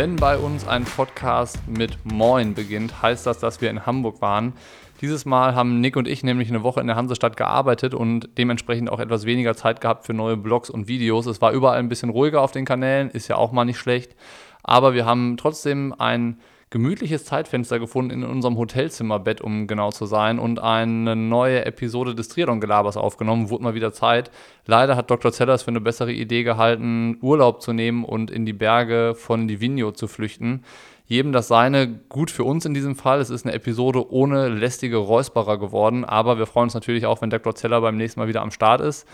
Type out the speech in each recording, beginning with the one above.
Wenn bei uns ein Podcast mit Moin beginnt, heißt das, dass wir in Hamburg waren. Dieses Mal haben Nick und ich nämlich eine Woche in der Hansestadt gearbeitet und dementsprechend auch etwas weniger Zeit gehabt für neue Blogs und Videos. Es war überall ein bisschen ruhiger auf den Kanälen, ist ja auch mal nicht schlecht. Aber wir haben trotzdem ein gemütliches Zeitfenster gefunden in unserem Hotelzimmerbett, um genau zu sein, und eine neue Episode des Triathlon-Gelabers aufgenommen. Wurde mal wieder Zeit. Leider hat Dr. Zellers für eine bessere Idee gehalten, Urlaub zu nehmen und in die Berge von Livigno zu flüchten. Jedem das seine, gut für uns in diesem Fall. Es ist eine Episode ohne lästige Räusperer geworden, aber wir freuen uns natürlich auch, wenn Dr. Zeller beim nächsten Mal wieder am Start ist.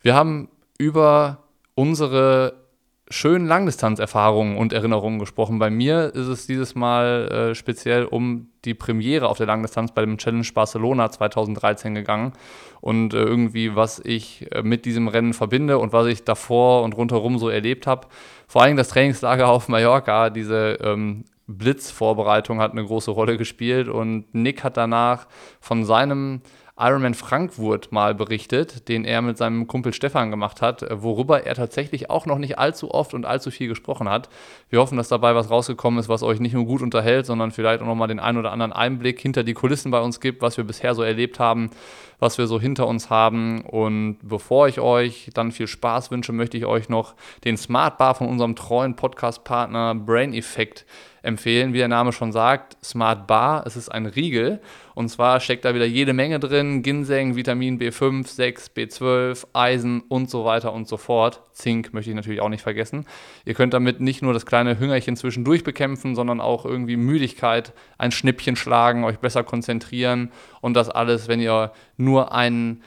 Wir haben über unsere schönen Langdistanzerfahrungen und Erinnerungen gesprochen. Bei mir ist es dieses Mal äh, speziell um die Premiere auf der Langdistanz bei dem Challenge Barcelona 2013 gegangen und äh, irgendwie, was ich äh, mit diesem Rennen verbinde und was ich davor und rundherum so erlebt habe. Vor allem das Trainingslager auf Mallorca, diese ähm, Blitzvorbereitung hat eine große Rolle gespielt und Nick hat danach von seinem Ironman Frankfurt mal berichtet, den er mit seinem Kumpel Stefan gemacht hat, äh, worüber er tatsächlich auch noch nicht allzu oft und allzu viel gesprochen hat. Wir hoffen, dass dabei was rausgekommen ist, was euch nicht nur gut unterhält, sondern vielleicht auch nochmal den einen oder anderen Einblick hinter die Kulissen bei uns gibt, was wir bisher so erlebt haben, was wir so hinter uns haben. Und bevor ich euch dann viel Spaß wünsche, möchte ich euch noch den Smart Bar von unserem treuen Podcast-Partner Brain Effect empfehlen. Wie der Name schon sagt, Smart Bar, es ist ein Riegel. Und zwar steckt da wieder jede Menge drin: Ginseng, Vitamin B5, 6, B12, Eisen und so weiter und so fort. Zink möchte ich natürlich auch nicht vergessen. Ihr könnt damit nicht nur das kleine Hüngerchen zwischendurch bekämpfen, sondern auch irgendwie Müdigkeit, ein Schnippchen schlagen, euch besser konzentrieren und das alles, wenn ihr nur einen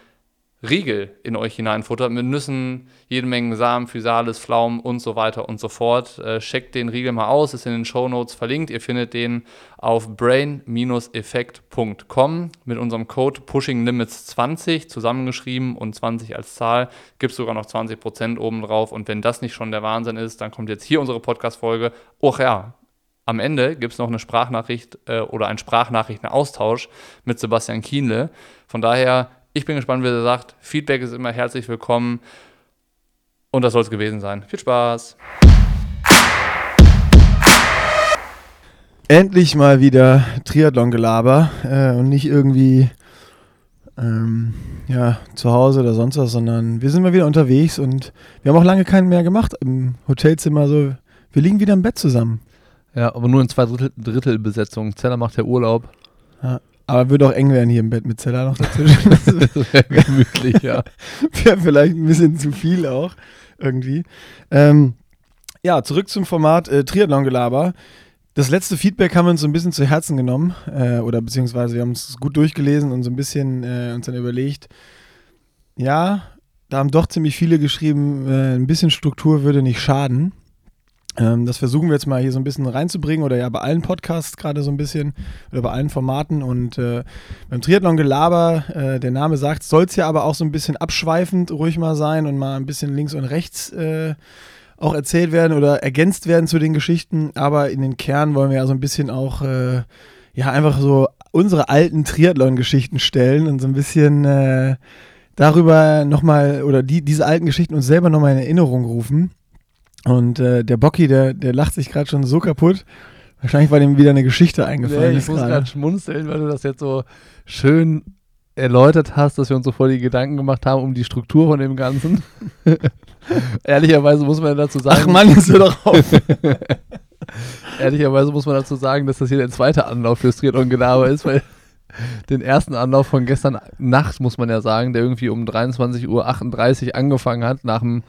Riegel in euch hineinfuttert mit Nüssen, jede Menge Samen, Physalis, Pflaumen und so weiter und so fort. Äh, checkt den Riegel mal aus, ist in den Show Notes verlinkt. Ihr findet den auf brain-effekt.com mit unserem Code Pushing Limits 20 zusammengeschrieben und 20 als Zahl. Gibt sogar noch 20% obendrauf. Und wenn das nicht schon der Wahnsinn ist, dann kommt jetzt hier unsere Podcast-Folge. Oh ja, am Ende gibt es noch eine Sprachnachricht äh, oder einen Sprachnachrichtenaustausch mit Sebastian Kienle. Von daher ich bin gespannt, wie er sagt. Feedback ist immer herzlich willkommen. Und das soll es gewesen sein. Viel Spaß. Endlich mal wieder Triathlon-Gelaber äh, und nicht irgendwie ähm, ja, zu Hause oder sonst was, sondern wir sind mal wieder unterwegs und wir haben auch lange keinen mehr gemacht im Hotelzimmer. So, wir liegen wieder im Bett zusammen. Ja, aber nur in zwei Drittel, Drittel Besetzung. Zeller macht ja Urlaub. Ja. Aber würde auch eng werden hier im Bett mit Zeller noch dazwischen. das wäre gemütlich, ja. Wäre vielleicht ein bisschen zu viel auch irgendwie. Ähm, ja, zurück zum Format äh, Triathlon-Gelaber. Das letzte Feedback haben wir uns so ein bisschen zu Herzen genommen äh, oder beziehungsweise wir haben es gut durchgelesen und so ein bisschen äh, uns dann überlegt, ja, da haben doch ziemlich viele geschrieben, äh, ein bisschen Struktur würde nicht schaden. Ähm, das versuchen wir jetzt mal hier so ein bisschen reinzubringen oder ja bei allen Podcasts gerade so ein bisschen oder bei allen Formaten und äh, beim Triathlon Gelaber, äh, der Name sagt, soll es ja aber auch so ein bisschen abschweifend ruhig mal sein und mal ein bisschen links und rechts äh, auch erzählt werden oder ergänzt werden zu den Geschichten, aber in den Kern wollen wir ja so ein bisschen auch äh, ja einfach so unsere alten Triathlon-Geschichten stellen und so ein bisschen äh, darüber nochmal oder die, diese alten Geschichten uns selber nochmal in Erinnerung rufen. Und äh, der Bocky, der, der lacht sich gerade schon so kaputt. Wahrscheinlich war dem wieder eine Geschichte eingefallen. Nee, ich muss gerade schmunzeln, weil du das jetzt so schön erläutert hast, dass wir uns so voll die Gedanken gemacht haben um die Struktur von dem Ganzen. Ehrlicherweise muss man dazu sagen. Ach Mann, ist doch auf. Ehrlicherweise muss man dazu sagen, dass das hier der zweite Anlauf fürs Triathlon Gelaber ist, weil den ersten Anlauf von gestern Nacht, muss man ja sagen, der irgendwie um 23.38 Uhr angefangen hat, nach dem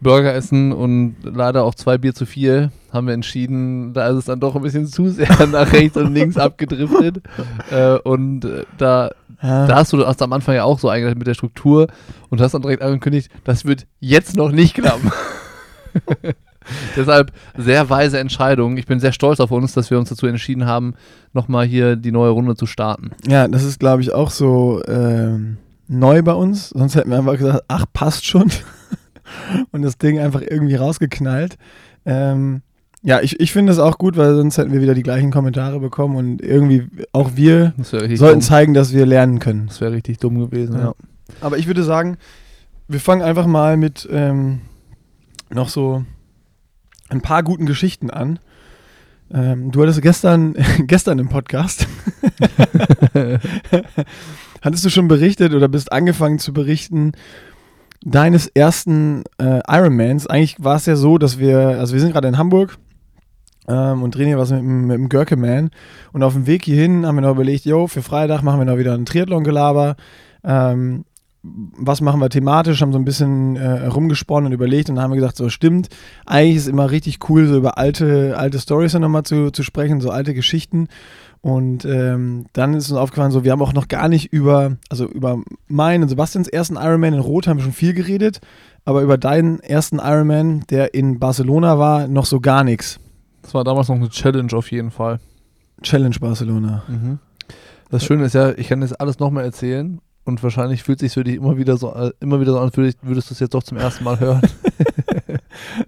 Burger essen und leider auch zwei Bier zu viel, haben wir entschieden, da ist es dann doch ein bisschen zu sehr nach rechts und links abgedriftet. Äh, und äh, da, ja. da hast du hast am Anfang ja auch so eingeleitet mit der Struktur und hast dann direkt angekündigt, das wird jetzt noch nicht klappen. Deshalb sehr weise Entscheidung. Ich bin sehr stolz auf uns, dass wir uns dazu entschieden haben, nochmal hier die neue Runde zu starten. Ja, das ist, glaube ich, auch so äh, neu bei uns. Sonst hätten wir einfach gesagt, ach, passt schon und das Ding einfach irgendwie rausgeknallt. Ähm, ja, ich, ich finde es auch gut, weil sonst hätten wir wieder die gleichen Kommentare bekommen und irgendwie auch wir sollten dumm. zeigen, dass wir lernen können. Das wäre richtig dumm gewesen, ja. ja. Aber ich würde sagen, wir fangen einfach mal mit ähm, noch so ein paar guten Geschichten an. Ähm, du hattest gestern, gestern im Podcast, hattest du schon berichtet oder bist angefangen zu berichten deines ersten äh, Ironmans. Eigentlich war es ja so, dass wir, also wir sind gerade in Hamburg ähm, und drehen hier was mit, mit dem Görke-Man. Und auf dem Weg hierhin haben wir noch überlegt, jo, für Freitag machen wir noch wieder ein Triathlon-Gelaber. Ähm, was machen wir thematisch, haben so ein bisschen äh, rumgesponnen und überlegt und dann haben wir gesagt, so stimmt, eigentlich ist es immer richtig cool, so über alte, alte Stories nochmal zu, zu sprechen, so alte Geschichten. Und ähm, dann ist uns aufgefallen, so wir haben auch noch gar nicht über, also über meinen und Sebastians ersten Ironman in Rot haben wir schon viel geredet, aber über deinen ersten Ironman, der in Barcelona war, noch so gar nichts. Das war damals noch eine Challenge auf jeden Fall. Challenge Barcelona. Mhm. Das Schöne ist ja, ich kann jetzt alles nochmal erzählen und wahrscheinlich fühlt sich für dich immer wieder so, äh, immer wieder so an, würdest du es jetzt doch zum ersten Mal hören.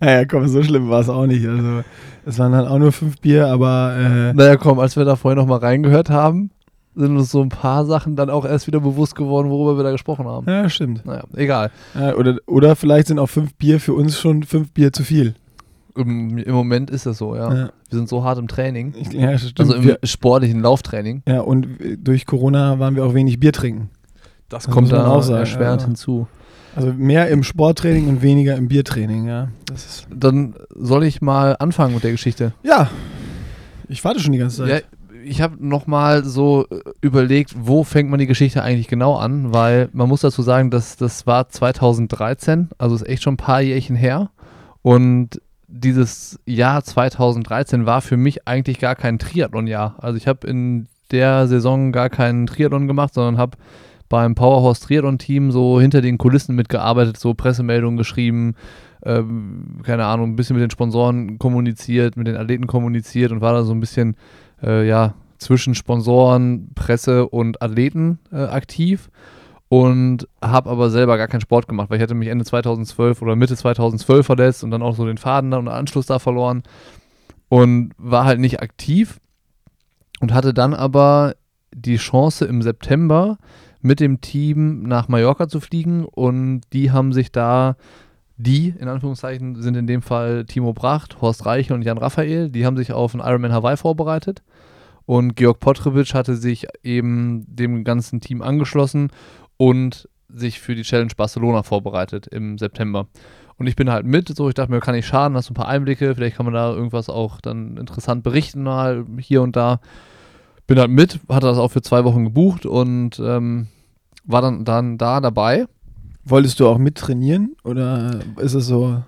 naja, komm, so schlimm war es auch nicht. Also, es waren dann auch nur fünf Bier, aber. Äh naja, komm, als wir da vorher nochmal reingehört haben, sind uns so ein paar Sachen dann auch erst wieder bewusst geworden, worüber wir da gesprochen haben. Ja, stimmt. Naja, egal. Ja, oder, oder vielleicht sind auch fünf Bier für uns schon fünf Bier zu viel. Im, Im, Moment ist das so, ja. ja. Wir sind so hart im Training. Ja, stimmt. Also im wir, sportlichen Lauftraining. Ja, und durch Corona waren wir auch wenig Bier trinken. Das, das kommt da auch erschwerend hinzu. Also mehr im Sporttraining und weniger im Biertraining, ja. Dann soll ich mal anfangen mit der Geschichte. Ja. Ich warte schon die ganze Zeit. Ja, ich habe nochmal so äh, überlegt, wo fängt man die Geschichte eigentlich genau an, weil man muss dazu sagen, dass das war 2013, also ist echt schon ein paar Jährchen her. Und dieses Jahr 2013 war für mich eigentlich gar kein Triathlon-Jahr. Also ich habe in der Saison gar keinen Triathlon gemacht, sondern habe beim Powerhouse Triathlon-Team so hinter den Kulissen mitgearbeitet, so Pressemeldungen geschrieben, ähm, keine Ahnung, ein bisschen mit den Sponsoren kommuniziert, mit den Athleten kommuniziert und war da so ein bisschen, äh, ja, zwischen Sponsoren, Presse und Athleten äh, aktiv und habe aber selber gar keinen Sport gemacht, weil ich hatte mich Ende 2012 oder Mitte 2012 verletzt und dann auch so den Faden da und den Anschluss da verloren und war halt nicht aktiv und hatte dann aber die Chance im September mit dem Team nach Mallorca zu fliegen und die haben sich da, die in Anführungszeichen sind in dem Fall Timo Bracht, Horst Reiche und Jan Raphael, die haben sich auf einen Ironman Hawaii vorbereitet und Georg Potrevic hatte sich eben dem ganzen Team angeschlossen und sich für die Challenge Barcelona vorbereitet im September. Und ich bin halt mit, so ich dachte mir, kann ich schaden, hast du ein paar Einblicke, vielleicht kann man da irgendwas auch dann interessant berichten, mal hier und da bin halt mit, hatte das auch für zwei Wochen gebucht und ähm, war dann, dann da dabei. Wolltest du auch mit trainieren oder ist es so?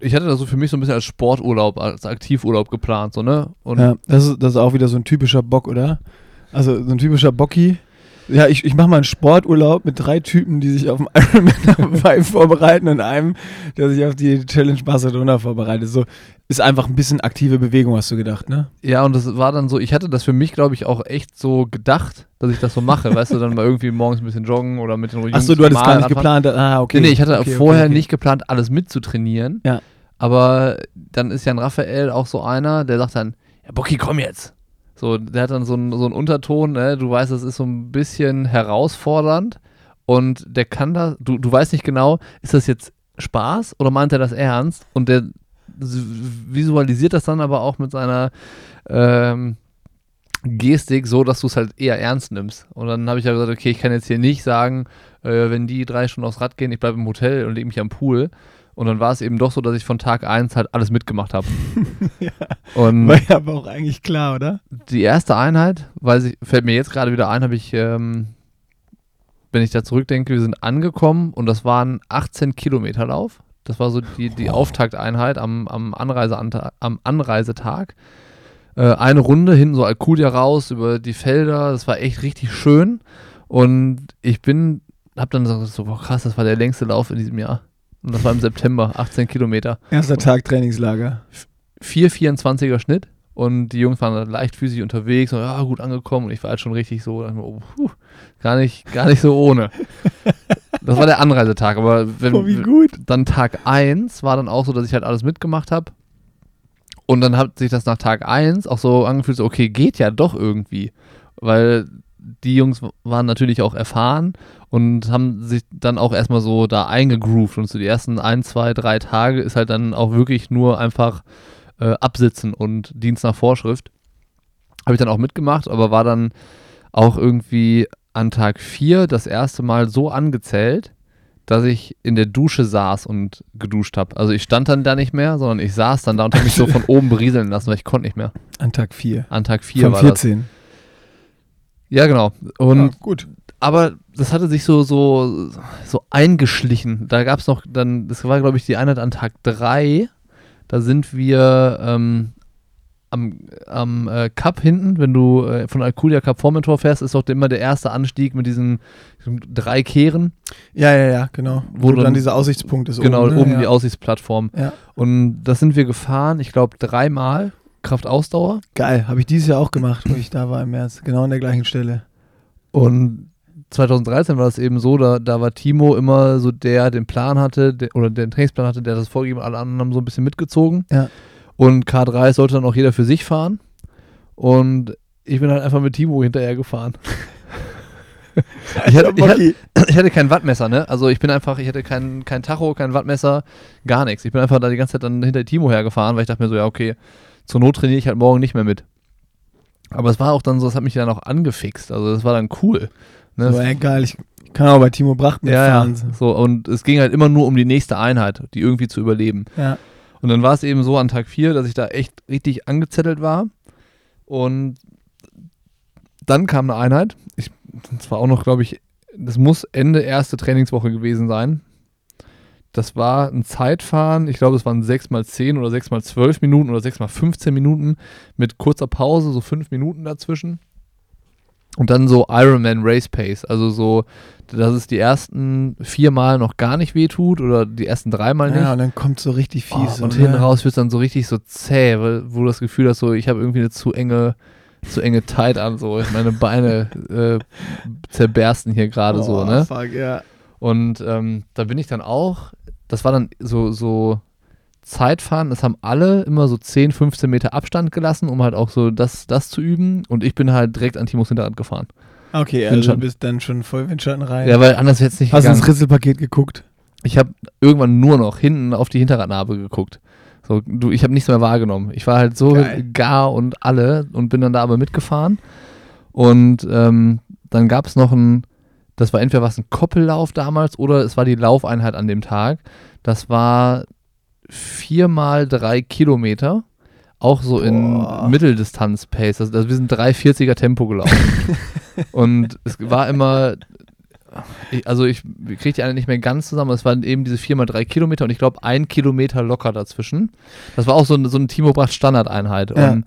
Ich hatte das so für mich so ein bisschen als Sporturlaub, als Aktivurlaub geplant, so, ne? Und ja, das ist, das ist auch wieder so ein typischer Bock, oder? Also so ein typischer Bocki, ja, ich, ich mache mal einen Sporturlaub mit drei Typen, die sich auf dem Ironman Hawaii vorbereiten und einem, der sich auf die Challenge Barcelona vorbereitet. So ist einfach ein bisschen aktive Bewegung, hast du gedacht, ne? Ja, und das war dann so, ich hatte das für mich, glaube ich, auch echt so gedacht, dass ich das so mache. weißt du, dann mal irgendwie morgens ein bisschen joggen oder mit den Jungs Achso, du hattest gar nicht anfangen. geplant. Ah, okay. Nee, nee ich hatte okay, vorher okay, okay. nicht geplant, alles mitzutrainieren. Ja. Aber dann ist ja ein Raphael auch so einer, der sagt dann, ja, Bocky, komm jetzt. So, der hat dann so einen, so einen Unterton, ne? du weißt, das ist so ein bisschen herausfordernd und der kann da, du, du weißt nicht genau, ist das jetzt Spaß oder meint er das ernst? Und der visualisiert das dann aber auch mit seiner ähm, Gestik so, dass du es halt eher ernst nimmst. Und dann habe ich ja gesagt, okay, ich kann jetzt hier nicht sagen, äh, wenn die drei Stunden aufs Rad gehen, ich bleibe im Hotel und lege mich am Pool, und dann war es eben doch so, dass ich von Tag 1 halt alles mitgemacht habe. ja, und war ja aber auch eigentlich klar, oder? Die erste Einheit, weil sie, fällt mir jetzt gerade wieder ein, habe ich, ähm, wenn ich da zurückdenke, wir sind angekommen und das waren 18 Kilometer Lauf. Das war so die, die. Auftakteinheit am, am, Anreise, am Anreisetag. Äh, eine Runde hinten so Alcudia raus über die Felder. Das war echt richtig schön. Und ich bin, hab dann so, boah, krass, das war der längste Lauf in diesem Jahr. Und das war im September, 18 Kilometer. Erster Tag Trainingslager. 4,24er Schnitt. Und die Jungs waren leichtfüßig unterwegs und ja, gut angekommen. Und ich war halt schon richtig so, oh, puh, gar, nicht, gar nicht so ohne. Das war der Anreisetag. Aber wenn, oh, wie gut. dann Tag 1 war dann auch so, dass ich halt alles mitgemacht habe. Und dann hat sich das nach Tag 1 auch so angefühlt, so, okay, geht ja doch irgendwie. Weil die Jungs waren natürlich auch erfahren und haben sich dann auch erstmal so da eingegroovt und so die ersten ein, zwei, drei Tage ist halt dann auch wirklich nur einfach äh, Absitzen und Dienst nach Vorschrift. Habe ich dann auch mitgemacht, aber war dann auch irgendwie an Tag 4 das erste Mal so angezählt, dass ich in der Dusche saß und geduscht habe. Also ich stand dann da nicht mehr, sondern ich saß dann da und habe mich so von oben berieseln lassen, weil ich konnte nicht mehr. An Tag 4. An Tag 4 Von war 14. das. Ja, genau. Und ja, gut. aber das hatte sich so, so, so eingeschlichen. Da gab es noch dann, das war, glaube ich, die Einheit an Tag 3. Da sind wir ähm, am, am äh, Cup hinten, wenn du äh, von Alcudia Cup Formentor fährst, ist doch immer der erste Anstieg mit diesen drei Kehren. Ja, ja, ja, genau. Wo Wo, dann dann- dieser Aussichtspunkt ist genau, oben. oben, ne? die ja. Aussichtsplattform. Ja. Und das sind wir gefahren, ich glaube, dreimal. Kraftausdauer. Geil, habe ich dieses Jahr auch gemacht, wo ich da war im März. Genau an der gleichen Stelle. Und 2013 war das eben so, da, da war Timo immer so der, der den Plan hatte, der, oder den Trainingsplan hatte, der das vorgegeben hat, alle anderen haben so ein bisschen mitgezogen. Ja. Und K3 sollte dann auch jeder für sich fahren. Und ich bin halt einfach mit Timo hinterher gefahren. ich, hatte, ich, hatte, ich hatte kein Wattmesser, ne? Also ich bin einfach, ich hatte kein, kein Tacho, kein Wattmesser, gar nichts. Ich bin einfach da die ganze Zeit dann hinter Timo hergefahren, weil ich dachte mir so, ja, okay, zur Not trainiere ich halt morgen nicht mehr mit. Aber es war auch dann so, es hat mich dann auch angefixt. Also das war dann cool. Ne? So, ey, geil, ich kann auch bei Timo Bracht ja, mitfahren. ja. So, und es ging halt immer nur um die nächste Einheit, die irgendwie zu überleben. Ja. Und dann war es eben so an Tag 4, dass ich da echt richtig angezettelt war. Und dann kam eine Einheit. Ich, das war auch noch, glaube ich, das muss Ende erste Trainingswoche gewesen sein. Das war ein Zeitfahren, ich glaube, es waren 6 mal 10 oder 6 mal 12 Minuten oder 6 mal 15 Minuten mit kurzer Pause, so 5 Minuten dazwischen. Und dann so Ironman Race Pace, also so, dass es die ersten vier Mal noch gar nicht wehtut oder die ersten drei Mal nicht. ja, und dann kommt so richtig Oh, fies. und so, hinten ne? raus wird es dann so richtig so zäh, weil, wo du das Gefühl hast, so ich habe irgendwie eine zu enge, zu enge Tight an, so meine Beine äh, zerbersten hier gerade so, Oh, ne? Fuck, ja. Und ähm, da bin ich dann auch, das war dann so, so Zeitfahren, das haben alle immer so 10, 15 Meter Abstand gelassen, um halt auch so das, das zu üben. Und ich bin halt direkt an Timos Hinterrad gefahren. Okay, also du bist dann schon voll Windschatten rein. Ja, weil anders es nicht Hast du ins Ritzelpaket geguckt? Ich habe irgendwann nur noch hinten auf die Hinterradnarbe geguckt. So, du, ich habe nichts mehr wahrgenommen. Ich war halt so Geil. gar und alle und bin dann da aber mitgefahren. Und ähm, dann gab es noch ein, das war entweder was ein Koppellauf damals oder es war die Laufeinheit an dem Tag. Das war viermal drei Kilometer. Auch so in Boah. Mitteldistanz-Pace. Also, also wir sind 340er Tempo gelaufen. und es war immer, ich, also ich kriege die eine nicht mehr ganz zusammen, es waren eben diese 4x3 Kilometer und ich glaube ein Kilometer locker dazwischen. Das war auch so eine, so eine Timo Bracht Standardeinheit. Ja. Und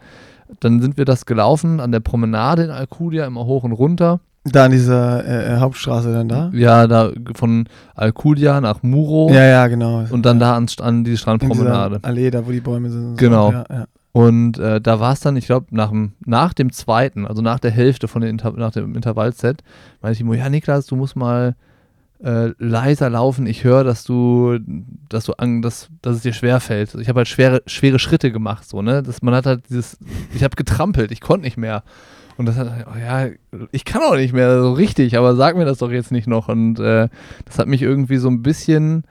dann sind wir das gelaufen an der Promenade in Alcudia, immer hoch und runter. Da an dieser äh, äh, Hauptstraße dann da? Ja, da von Alcudia nach Muro Ja, ja, genau. und dann da an, an die Strandpromenade. Allee, da wo die Bäume sind. und so. Genau. Ja, ja. Und äh, da war es dann, ich glaube, nach, dem- nach dem zweiten, also nach der Hälfte von den Inter nach dem Intervallset, meinte Timo, ja Niklas, du musst mal äh, leiser laufen. Ich höre, dass du, dass du an, dass, dass es dir schwer fällt. Ich habe halt schwere, schwere Schritte gemacht, so, ne? Das, man hat halt dieses, ich habe getrampelt, ich konnte nicht mehr. Und das hat, oh ja, ich kann auch nicht mehr so richtig, aber sag mir das doch jetzt nicht noch. Und äh, das hat mich irgendwie so ein bisschen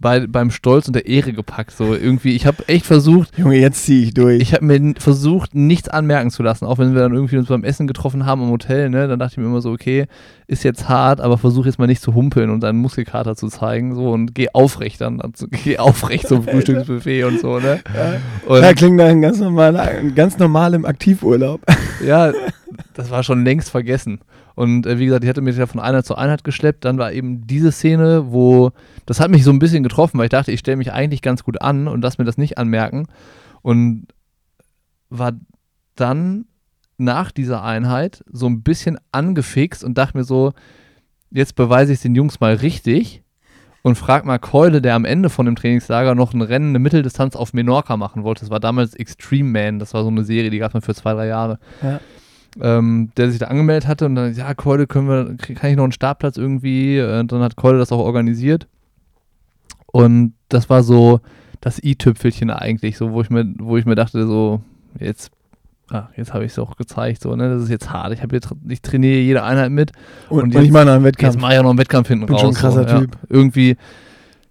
bei, beim Stolz und der Ehre gepackt. So irgendwie, ich habe echt versucht, Junge, jetzt ziehe ich durch. ich habe mir versucht, nichts anmerken zu lassen, auch wenn wir dann irgendwie uns beim Essen getroffen haben im Hotel, ne, dann dachte ich mir immer so, okay, ist jetzt hart, aber versuch jetzt mal nicht zu humpeln und deinen Muskelkater zu zeigen, so und geh aufrecht dann, also, geh aufrecht zum Frühstücksbuffet und so, ne. Und ja, klingt nach einem ganz, normalen, ganz normalem Aktivurlaub. ja, das war schon längst vergessen. Und äh, wie gesagt, ich hatte mich ja von Einheit zu Einheit geschleppt. Dann war eben diese Szene, wo das hat mich so ein bisschen getroffen, weil ich dachte, ich stelle mich eigentlich ganz gut an und lass mir das nicht anmerken. Und war dann nach dieser Einheit so ein bisschen angefixt und dachte mir so, jetzt beweise ich es den Jungs mal richtig und frag mal Keule, der am Ende von dem Trainingslager noch ein Rennen, eine Mitteldistanz auf Menorca machen wollte. Das war damals Extreme Man, das war so eine Serie, die gab es mal für zwei, drei Jahre. Ja. Ähm, der sich da angemeldet hatte und dann, ja, Keule, können wir, kann ich noch einen Startplatz irgendwie? Und dann hat Keule das auch organisiert. Und das war so das i-Tüpfelchen eigentlich, so, wo ich mir, wo ich mir dachte, so, jetzt, ah, jetzt habe ich es auch gezeigt, so, ne, das ist jetzt hart. Ich habe jetzt, ich trainiere jede Einheit mit Und, Und jetzt- ich noch einen Wettkampf. Jetzt mache ich auch noch einen Wettkampf hinten Bin raus. schon ein krasser so, ja. Typ. Irgendwie,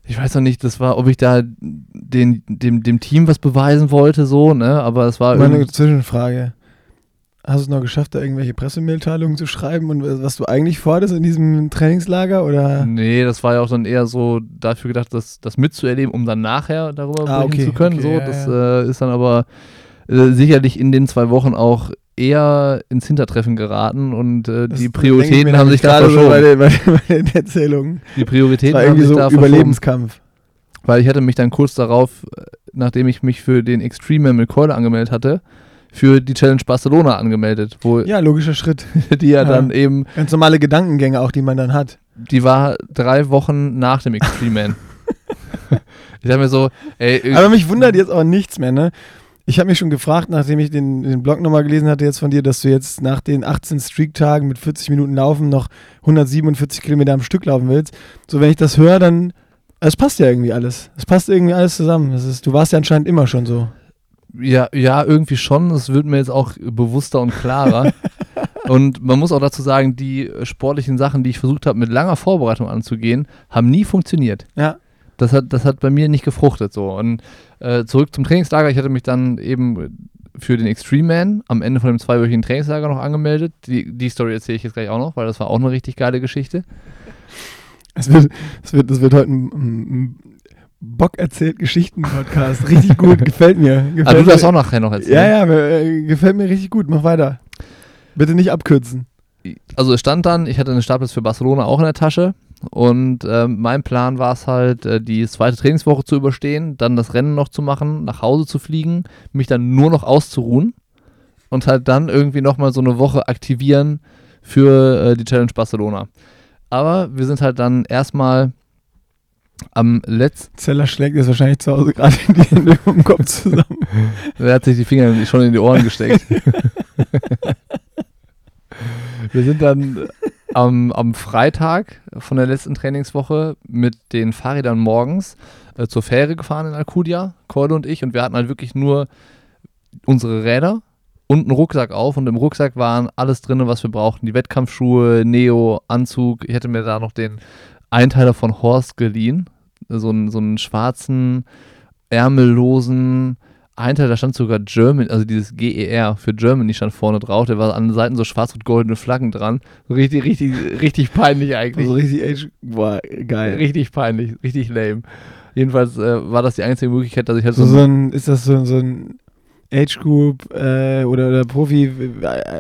ich weiß noch nicht, das war, ob ich da den, dem, dem Team was beweisen wollte, so, ne? Aber es war Meine Zwischenfrage. Hast du es noch geschafft, da irgendwelche Pressemitteilungen zu schreiben und was du eigentlich vorhattest in diesem Trainingslager? Oder? Nee, das war ja auch dann eher so dafür gedacht, das, das mitzuerleben, um dann nachher darüber ah, okay, zu können. Okay, so, ja, das ja. Äh, ist dann aber äh, sicherlich in den zwei Wochen auch eher ins Hintertreffen geraten und äh, die Prioritäten haben sich da verschoben. So bei, den, bei, den Erzählungen. Die Prioritäten war haben sich so da Überlebenskampf. Weil ich hatte mich dann kurz darauf, nachdem ich mich für den Extreme mit Keule angemeldet hatte, für die Challenge Barcelona angemeldet. Wo ja, logischer Schritt. Die ja, ja, dann eben. Ganz normale Gedankengänge auch, die man dann hat. Die war drei Wochen nach dem Extreme Man. ich dachte mir so, ey. Aber mich wundert jetzt auch nichts mehr, ne? Ich habe mich schon gefragt, nachdem ich den, den Blog nochmal gelesen hatte jetzt von dir, dass du jetzt nach den 18 Streak-Tagen mit 40 Minuten Laufen noch 147 Kilometer am Stück laufen willst. So, wenn ich das höre, dann. Es passt ja irgendwie alles. Es passt irgendwie alles zusammen. Ist, du warst ja anscheinend immer schon so. Ja, ja, irgendwie schon. Das wird mir jetzt auch bewusster und klarer. und man muss auch dazu sagen, die sportlichen Sachen, die ich versucht habe, mit langer Vorbereitung anzugehen, haben nie funktioniert. Ja. Das hat, das hat bei mir nicht gefruchtet so. Und äh, zurück zum Trainingslager. Ich hatte mich dann eben für den Extreme Man am Ende von dem zweiwöchigen Trainingslager noch angemeldet. Die, die Story erzähle ich jetzt gleich auch noch, weil das war auch eine richtig geile Geschichte. Es wird, es wird, es wird heute ein, ein Bock erzählt Geschichten-Podcast. Richtig gut, gefällt mir. Gefällt ah, du darfst auch nachher noch erzählen. Ja, ja, äh, gefällt mir richtig gut. Mach weiter. Bitte nicht abkürzen. Also es stand dann, ich hatte einen Startplatz für Barcelona auch in der Tasche und äh, mein Plan war es halt, äh, die zweite Trainingswoche zu überstehen, dann das Rennen noch zu machen, nach Hause zu fliegen, mich dann nur noch auszuruhen und halt dann irgendwie nochmal so eine Woche aktivieren für äh, die Challenge Barcelona. Aber wir sind halt dann erstmal am letzten. Zeller schlägt jetzt wahrscheinlich zu Hause gerade die Hände im Kopf zusammen. Er hat sich die Finger schon in die Ohren gesteckt. Wir sind dann am, am, Freitag von der letzten Trainingswoche mit den Fahrrädern morgens äh, zur Fähre gefahren in Alcudia, Keule und ich, und wir hatten halt wirklich nur unsere Räder und einen Rucksack auf und im Rucksack waren alles drin, was wir brauchten. Die Wettkampfschuhe, Neo, Anzug. Ich hätte mir da noch den Einteiler von Horst geliehen. So einen, so einen schwarzen, ärmellosen Einteiler, da stand sogar German, also dieses GER für Germany stand vorne drauf. Der war an den Seiten so schwarz und goldene Flaggen dran. So richtig, richtig, richtig peinlich eigentlich. Also richtig, boah, geil. Richtig peinlich, richtig lame. Jedenfalls äh, war das die einzige Möglichkeit, dass ich halt so, so, so ein, ist das so, so ein Age Group äh, oder, oder Profi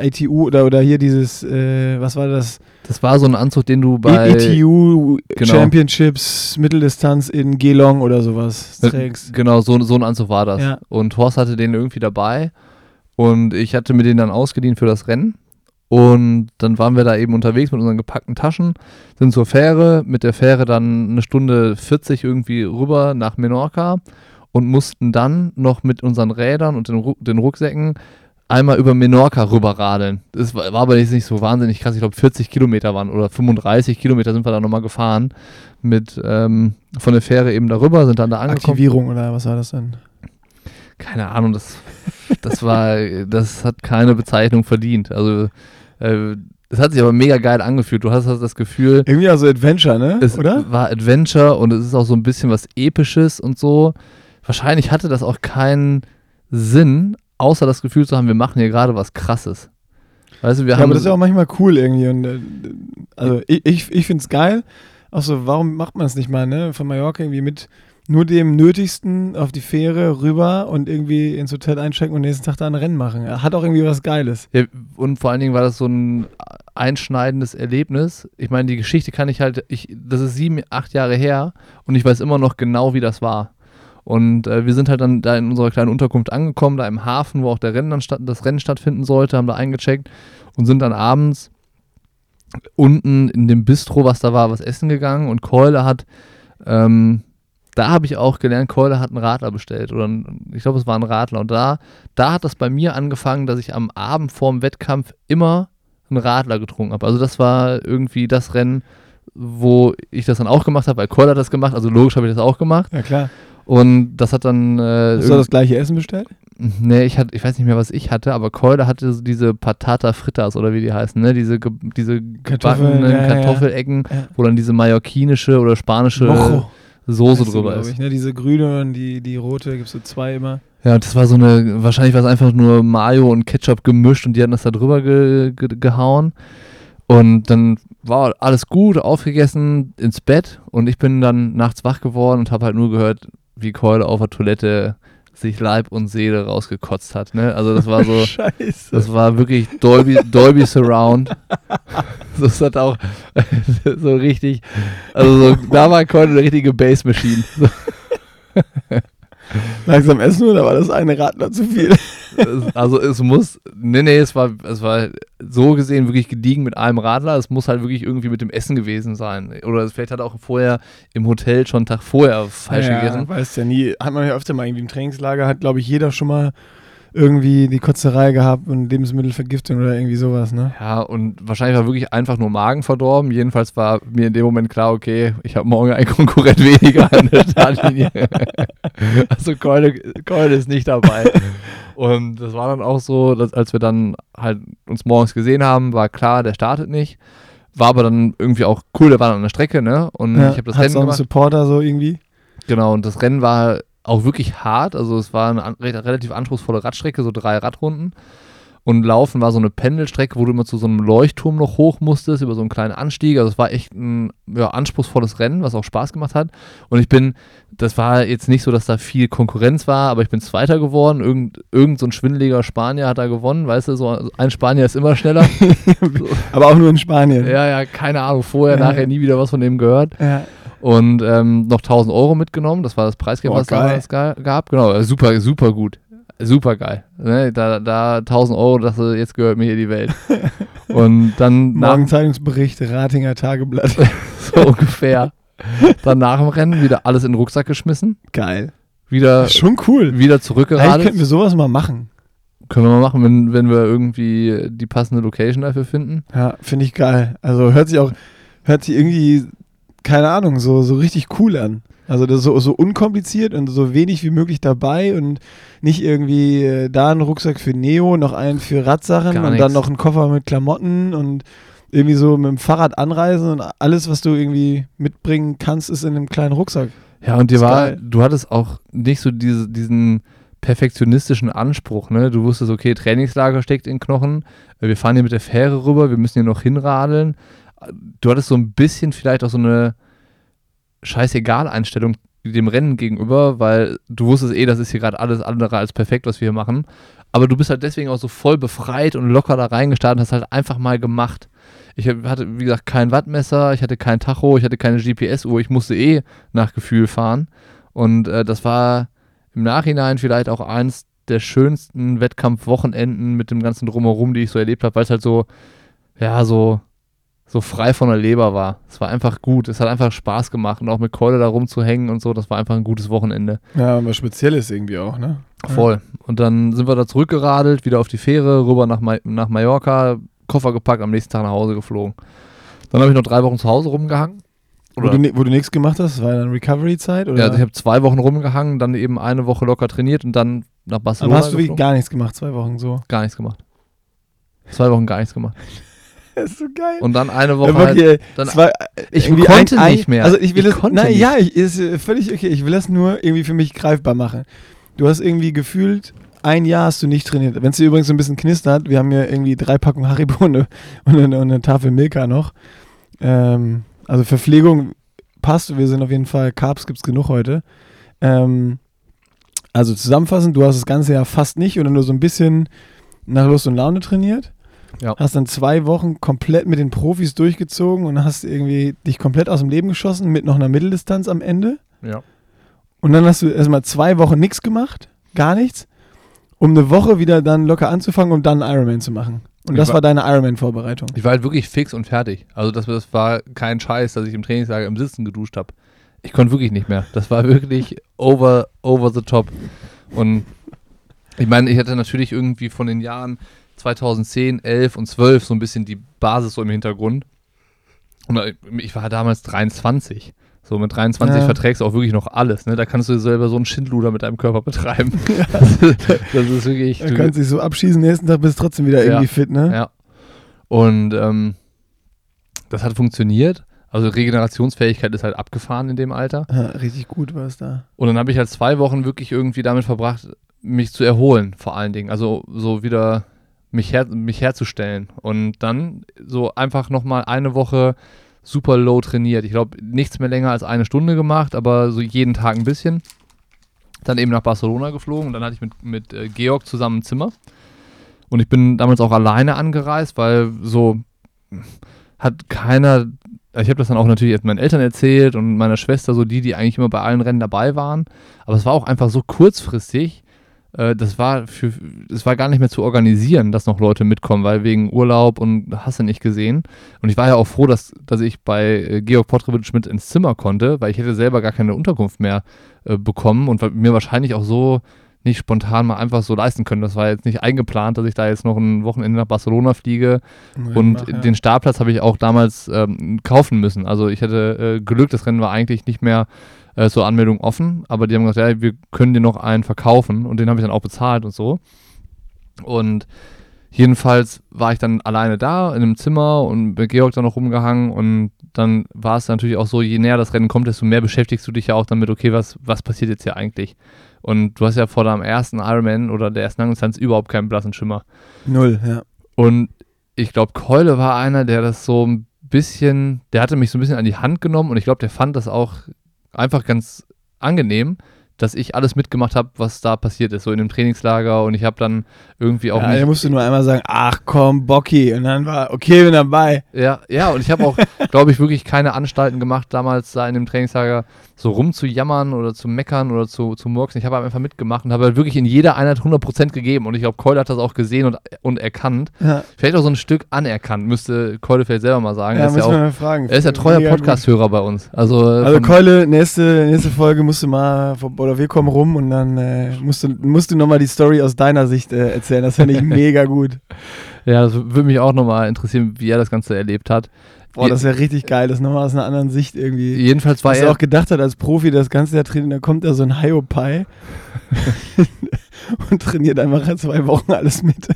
ITU oder, oder hier dieses, äh, was war das? Das war so ein Anzug, den du bei ITU genau. Championships Mitteldistanz in Gelong oder sowas äh, trägst. Genau, so, so ein Anzug war das. Ja. Und Horst hatte den irgendwie dabei und ich hatte mir den dann ausgeliehen für das Rennen. Und dann waren wir da eben unterwegs mit unseren gepackten Taschen, sind zur Fähre, mit der Fähre dann eine Stunde 40 irgendwie rüber nach Menorca und mussten dann noch mit unseren Rädern und den, den Rucksäcken einmal über Menorca rüberradeln. Das war, war aber jetzt nicht so wahnsinnig krass. Ich glaube, 40 Kilometer waren oder 35 Kilometer sind wir da nochmal gefahren. Mit ähm, von der Fähre eben darüber, sind dann da angekommen. Aktivierung oder was war das denn? Keine Ahnung, das, das war, das hat keine Bezeichnung verdient. Also, äh, es hat sich aber mega geil angefühlt. Du hast, hast das Gefühl. Irgendwie also Adventure, ne? Es Oder? war Adventure und es ist auch so ein bisschen was Episches und so wahrscheinlich hatte das auch keinen Sinn, außer das Gefühl zu haben, wir machen hier gerade was Krasses. Weißt du, wir ja, haben aber das ist ja auch manchmal cool irgendwie. Und, äh, also ich, ich, ich finde es geil. Auch so, warum macht man es nicht mal, ne? Von Mallorca irgendwie mit nur dem Nötigsten auf die Fähre rüber und irgendwie ins Hotel einchecken und nächsten Tag da ein Rennen machen. Hat auch irgendwie was Geiles. Ja, und vor allen Dingen war das so ein einschneidendes Erlebnis. Ich meine, die Geschichte kann ich halt, ich, das ist sieben, acht Jahre her und ich weiß immer noch genau, wie das war. Und äh, wir sind halt dann da in unserer kleinen Unterkunft angekommen, da im Hafen, wo auch der Rennen statt, das Rennen stattfinden sollte, haben da eingecheckt und sind dann abends unten in dem Bistro, was da war, was essen gegangen und Keule hat, ähm, da habe ich auch gelernt, Keule hat einen Radler bestellt oder ein, ich glaube, es war ein Radler und da, da hat das bei mir angefangen, dass ich am Abend vorm Wettkampf immer einen Radler getrunken habe. Also das war irgendwie das Rennen, wo ich das dann auch gemacht habe, weil Keule hat das gemacht, also logisch habe ich das auch gemacht. Ja, klar. Und das hat dann. Äh, Hast du das gleiche Essen bestellt? Nee, ich, hatte, ich weiß nicht mehr, was ich hatte, aber Keule hatte diese Patata Fritters oder wie die heißen, ne? Diese, diese gebackenen Kartoffel, ja, Kartoffelecken, ja. wo dann diese mallorquinische oder spanische Mojo. Soße drüber ist. Ich, ne? Diese grüne und die, die rote, gibt es so zwei immer. Ja, das war so eine, wahrscheinlich war es einfach nur Mayo und Ketchup gemischt und die hatten das da drüber ge, ge, gehauen. Und dann war alles gut, aufgegessen, ins Bett und ich bin dann nachts wach geworden und habe halt nur gehört, wie Keule auf der Toilette sich Leib und Seele rausgekotzt hat. Ne? Also das war so, Scheiße. das war wirklich Dolby, Dolby Surround. Das hat auch so richtig, also so, da war Keule eine richtige Bass Machine. Langsam essen oder war das eine Radler zu viel? also es muss, nee, nee, es war, es war so gesehen wirklich gediegen mit einem Radler. Es muss halt wirklich irgendwie mit dem Essen gewesen sein. Oder vielleicht hat er auch vorher im Hotel schon einen Tag vorher falsch ja, gegessen. Weiß ja nie. Hat man ja öfter mal irgendwie im Trainingslager, hat glaube ich jeder schon mal irgendwie die Kotzerei gehabt und Lebensmittelvergiftung oder irgendwie sowas, ne? Ja, und wahrscheinlich war wirklich einfach nur Magen verdorben. Jedenfalls war mir in dem Moment klar, okay, ich habe morgen einen Konkurrent weniger an der Startlinie. also Keule, Keule ist nicht dabei. Und das war dann auch so, dass als wir dann halt uns morgens gesehen haben, war klar, der startet nicht. War aber dann irgendwie auch cool, der war dann an der Strecke, ne? Und Ja, ich habe das Rennen auch einen gemacht. Supporter so irgendwie. Genau, und das Rennen war auch wirklich hart. Also es war eine relativ anspruchsvolle Radstrecke, so drei Radrunden. Und Laufen war so eine Pendelstrecke, wo du immer zu so einem Leuchtturm noch hoch musstest, über so einen kleinen Anstieg. Also es war echt ein ja, anspruchsvolles Rennen, was auch Spaß gemacht hat. Und ich bin, das war jetzt nicht so, dass da viel Konkurrenz war, aber ich bin Zweiter geworden. Irgend, irgend so ein schwindeliger Spanier hat da gewonnen, weißt du, so ein Spanier ist immer schneller. Aber auch nur in Spanien. ja, ja, keine Ahnung, vorher, Ja. nachher nie wieder was von dem gehört Ja. Und ähm, noch 1000 Euro mitgenommen. Das war das Preisgeld, Boah, was es damals ga- gab. Genau, äh, super, super gut. Super geil. Ne? Da, da 1000 Euro, das, äh, jetzt gehört mir hier die Welt. und dann nach, Morgen Zeitungsbericht, Ratinger Tageblatt. so ungefähr, dann nach dem Rennen wieder alles in den Rucksack geschmissen, Geil. wieder, Schon cool. wieder Eigentlich zurückgeradet. könnten wir sowas mal machen. Können wir mal machen, wenn, wenn wir irgendwie die passende Location dafür finden. Ja, finde ich geil. Also hört sich auch, hört sich irgendwie, keine Ahnung, so, so richtig cool an. Also das ist so, so unkompliziert und so wenig wie möglich dabei und nicht irgendwie äh, da einen Rucksack für Neo, noch einen für Radsachen Gar und nichts. dann noch einen Koffer mit Klamotten und irgendwie so mit dem Fahrrad anreisen und alles, was du irgendwie mitbringen kannst, ist in einem kleinen Rucksack. Ja, und dir war, geil. du hattest auch nicht so diese, diesen perfektionistischen Anspruch, ne? Du wusstest, okay, Trainingslager steckt in Knochen, wir fahren hier mit der Fähre rüber, wir müssen hier noch hinradeln. Du hattest so ein bisschen vielleicht auch so eine Scheißegal-Einstellung dem Rennen gegenüber, weil du wusstest eh, das ist hier gerade alles andere als perfekt, was wir hier machen. Aber du bist halt deswegen auch so voll befreit und locker da reingestartet und hast halt einfach mal gemacht. Ich hatte, wie gesagt, kein Wattmesser, ich hatte kein Tacho, ich hatte keine GPS-Uhr, ich musste eh nach Gefühl fahren. Und äh, das war im Nachhinein vielleicht auch eins der schönsten Wettkampfwochenenden mit dem ganzen Drumherum, die ich so erlebt habe, weil es halt so, ja, so, so frei von der Leber war. Es war einfach gut, es hat einfach Spaß gemacht und auch mit Keule da rumzuhängen und so, das war einfach ein gutes Wochenende. Ja, was Spezielles irgendwie auch, ne? Voll. Und dann sind wir da zurückgeradelt, wieder auf die Fähre, rüber nach, Ma nach Mallorca, Koffer gepackt, am nächsten Tag nach Hause geflogen. Dann habe ich noch drei Wochen zu Hause rumgehangen. Wo du, wo du nichts gemacht hast, war dann Recovery-Zeit? oder? Ja, also ich habe zwei Wochen rumgehangen, dann eben eine Woche locker trainiert und dann nach Aber Barcelona hast du wirklich geflogen. gar nichts gemacht, zwei Wochen so. gar nichts gemacht. Zwei Wochen gar nichts gemacht. Das ist so geil. Und dann eine Woche Ja, wirklich, halt, dann, zwei, ich konnte ein- nicht mehr. Also ich will Ich es, konnte nein, nicht. ja, ich, ist äh, völlig okay. Ich will das nur irgendwie für mich greifbar machen. Du hast irgendwie gefühlt, ein Jahr hast du nicht trainiert. Wenn es dir übrigens so ein bisschen knistert, wir haben hier irgendwie drei Packungen Haribo und eine, und eine, und eine Tafel Milka noch. Ähm, also Verpflegung passt, wir sind auf jeden Fall, Carbs gibt es genug heute. Ähm, also zusammenfassend, du hast das ganze Jahr fast nicht oder nur so ein bisschen nach Lust und Laune trainiert. Ja. Hast dann zwei Wochen komplett mit den Profis durchgezogen und hast irgendwie dich komplett aus dem Leben geschossen mit noch einer Mitteldistanz am Ende. ja. Und dann hast du erstmal zwei Wochen nichts gemacht, gar nichts, um eine Woche wieder dann locker anzufangen, um dann einen Ironman zu machen. Und Ich das war- war deine Ironman-Vorbereitung. Ich war halt wirklich fix und fertig. Also das, das war kein Scheiß, dass ich im Trainingslager im Sitzen geduscht habe. Ich konnte wirklich nicht mehr. Das war wirklich over, over the top. Und ich meine, ich hatte natürlich irgendwie von den Jahren 2010, 11 und 12 so ein bisschen die Basis so im Hintergrund. Und ich war damals 23. So mit 23 Ja. verträgst du auch wirklich noch alles. Ne? Da kannst du selber so einen Schindluder mit deinem Körper betreiben. das, ist, das ist wirklich. Da kannst du dich so abschießen, nächsten Tag bist du trotzdem wieder Ja. irgendwie fit, ne? Ja. Und ähm, das hat funktioniert, Also Regenerationsfähigkeit ist halt abgefahren in dem Alter. Ja, richtig gut war es da. Und dann habe ich halt zwei Wochen wirklich irgendwie damit verbracht, mich zu erholen, vor allen Dingen. Also so wieder mich, her mich herzustellen. Und dann so einfach nochmal eine Woche super low trainiert. Ich glaube, nichts mehr länger als eine Stunde gemacht, aber so jeden Tag ein bisschen. Dann eben nach Barcelona geflogen und dann hatte ich mit, mit äh, Georg zusammen ein Zimmer. Und ich bin damals auch alleine angereist, weil so hat keiner, ich habe das dann auch natürlich jetzt meinen Eltern erzählt und meiner Schwester, so die, die eigentlich immer bei allen Rennen dabei waren. Aber es war auch einfach so kurzfristig, das war für, es war gar nicht mehr zu organisieren, dass noch Leute mitkommen, weil wegen Urlaub und hast du nicht gesehen. Und ich war ja auch froh, dass, dass ich bei äh, Georg Potrowitsch mit ins Zimmer konnte, weil ich hätte selber gar keine Unterkunft mehr äh, bekommen und mir wahrscheinlich auch so nicht spontan mal einfach so leisten können. Das war jetzt nicht eingeplant, dass ich da jetzt noch ein Wochenende nach Barcelona fliege. Ja, und mach, ja. den Startplatz habe ich auch damals ähm, kaufen müssen. Also ich hätte äh, Glück, das Rennen war eigentlich nicht mehr äh, zur Anmeldung offen, aber die haben gesagt, ja, wir können dir noch einen verkaufen und den habe ich dann auch bezahlt und so. Und jedenfalls war ich dann alleine da in einem Zimmer und mit Georg dann noch rumgehangen und dann war es natürlich auch so, je näher das Rennen kommt, desto mehr beschäftigst du dich ja auch damit, okay, was, was passiert jetzt hier eigentlich? Und du hast ja vor deinem ersten Ironman oder der ersten Langdistanz überhaupt keinen blassen Schimmer. Null, ja. Und ich glaube, Keule war einer, der das so ein bisschen, der hatte mich so ein bisschen an die Hand genommen und ich glaube, der fand das auch einfach ganz angenehm, dass ich alles mitgemacht habe, was da passiert ist, so in dem Trainingslager und ich habe dann irgendwie auch. Ja, er musste nur einmal sagen, ach komm, Bocky, und dann war, okay, bin dabei. Ja, ja, und ich habe auch, glaube ich, wirklich keine Anstalten gemacht, damals da in dem Trainingslager so rumzujammern oder zu meckern oder zu, zu murksen. Ich habe einfach mitgemacht und habe halt wirklich in jeder Einheit 100% gegeben. Und ich glaube, Keule hat das auch gesehen und, und erkannt. Ja. Vielleicht auch so ein Stück anerkannt, müsste Keule vielleicht selber mal sagen. Ja, müssen ja wir mal fragen. Er ist ja treuer Podcast-Hörer bei uns. Also, also Keule, nächste, nächste Folge musst du mal, oder wir kommen rum und dann äh, musst du, musst du nochmal die Story aus deiner Sicht äh, erzählen. Das fände ich mega gut. Ja, das würde mich auch nochmal interessieren, wie er das Ganze erlebt hat. Boah, das wäre richtig geil, das nochmal aus einer anderen Sicht irgendwie. Jedenfalls war Was er. auch gedacht hat als Profi, das ganze Jahr trainiert, da kommt da so ein Hyopai und trainiert einfach zwei Wochen alles mit.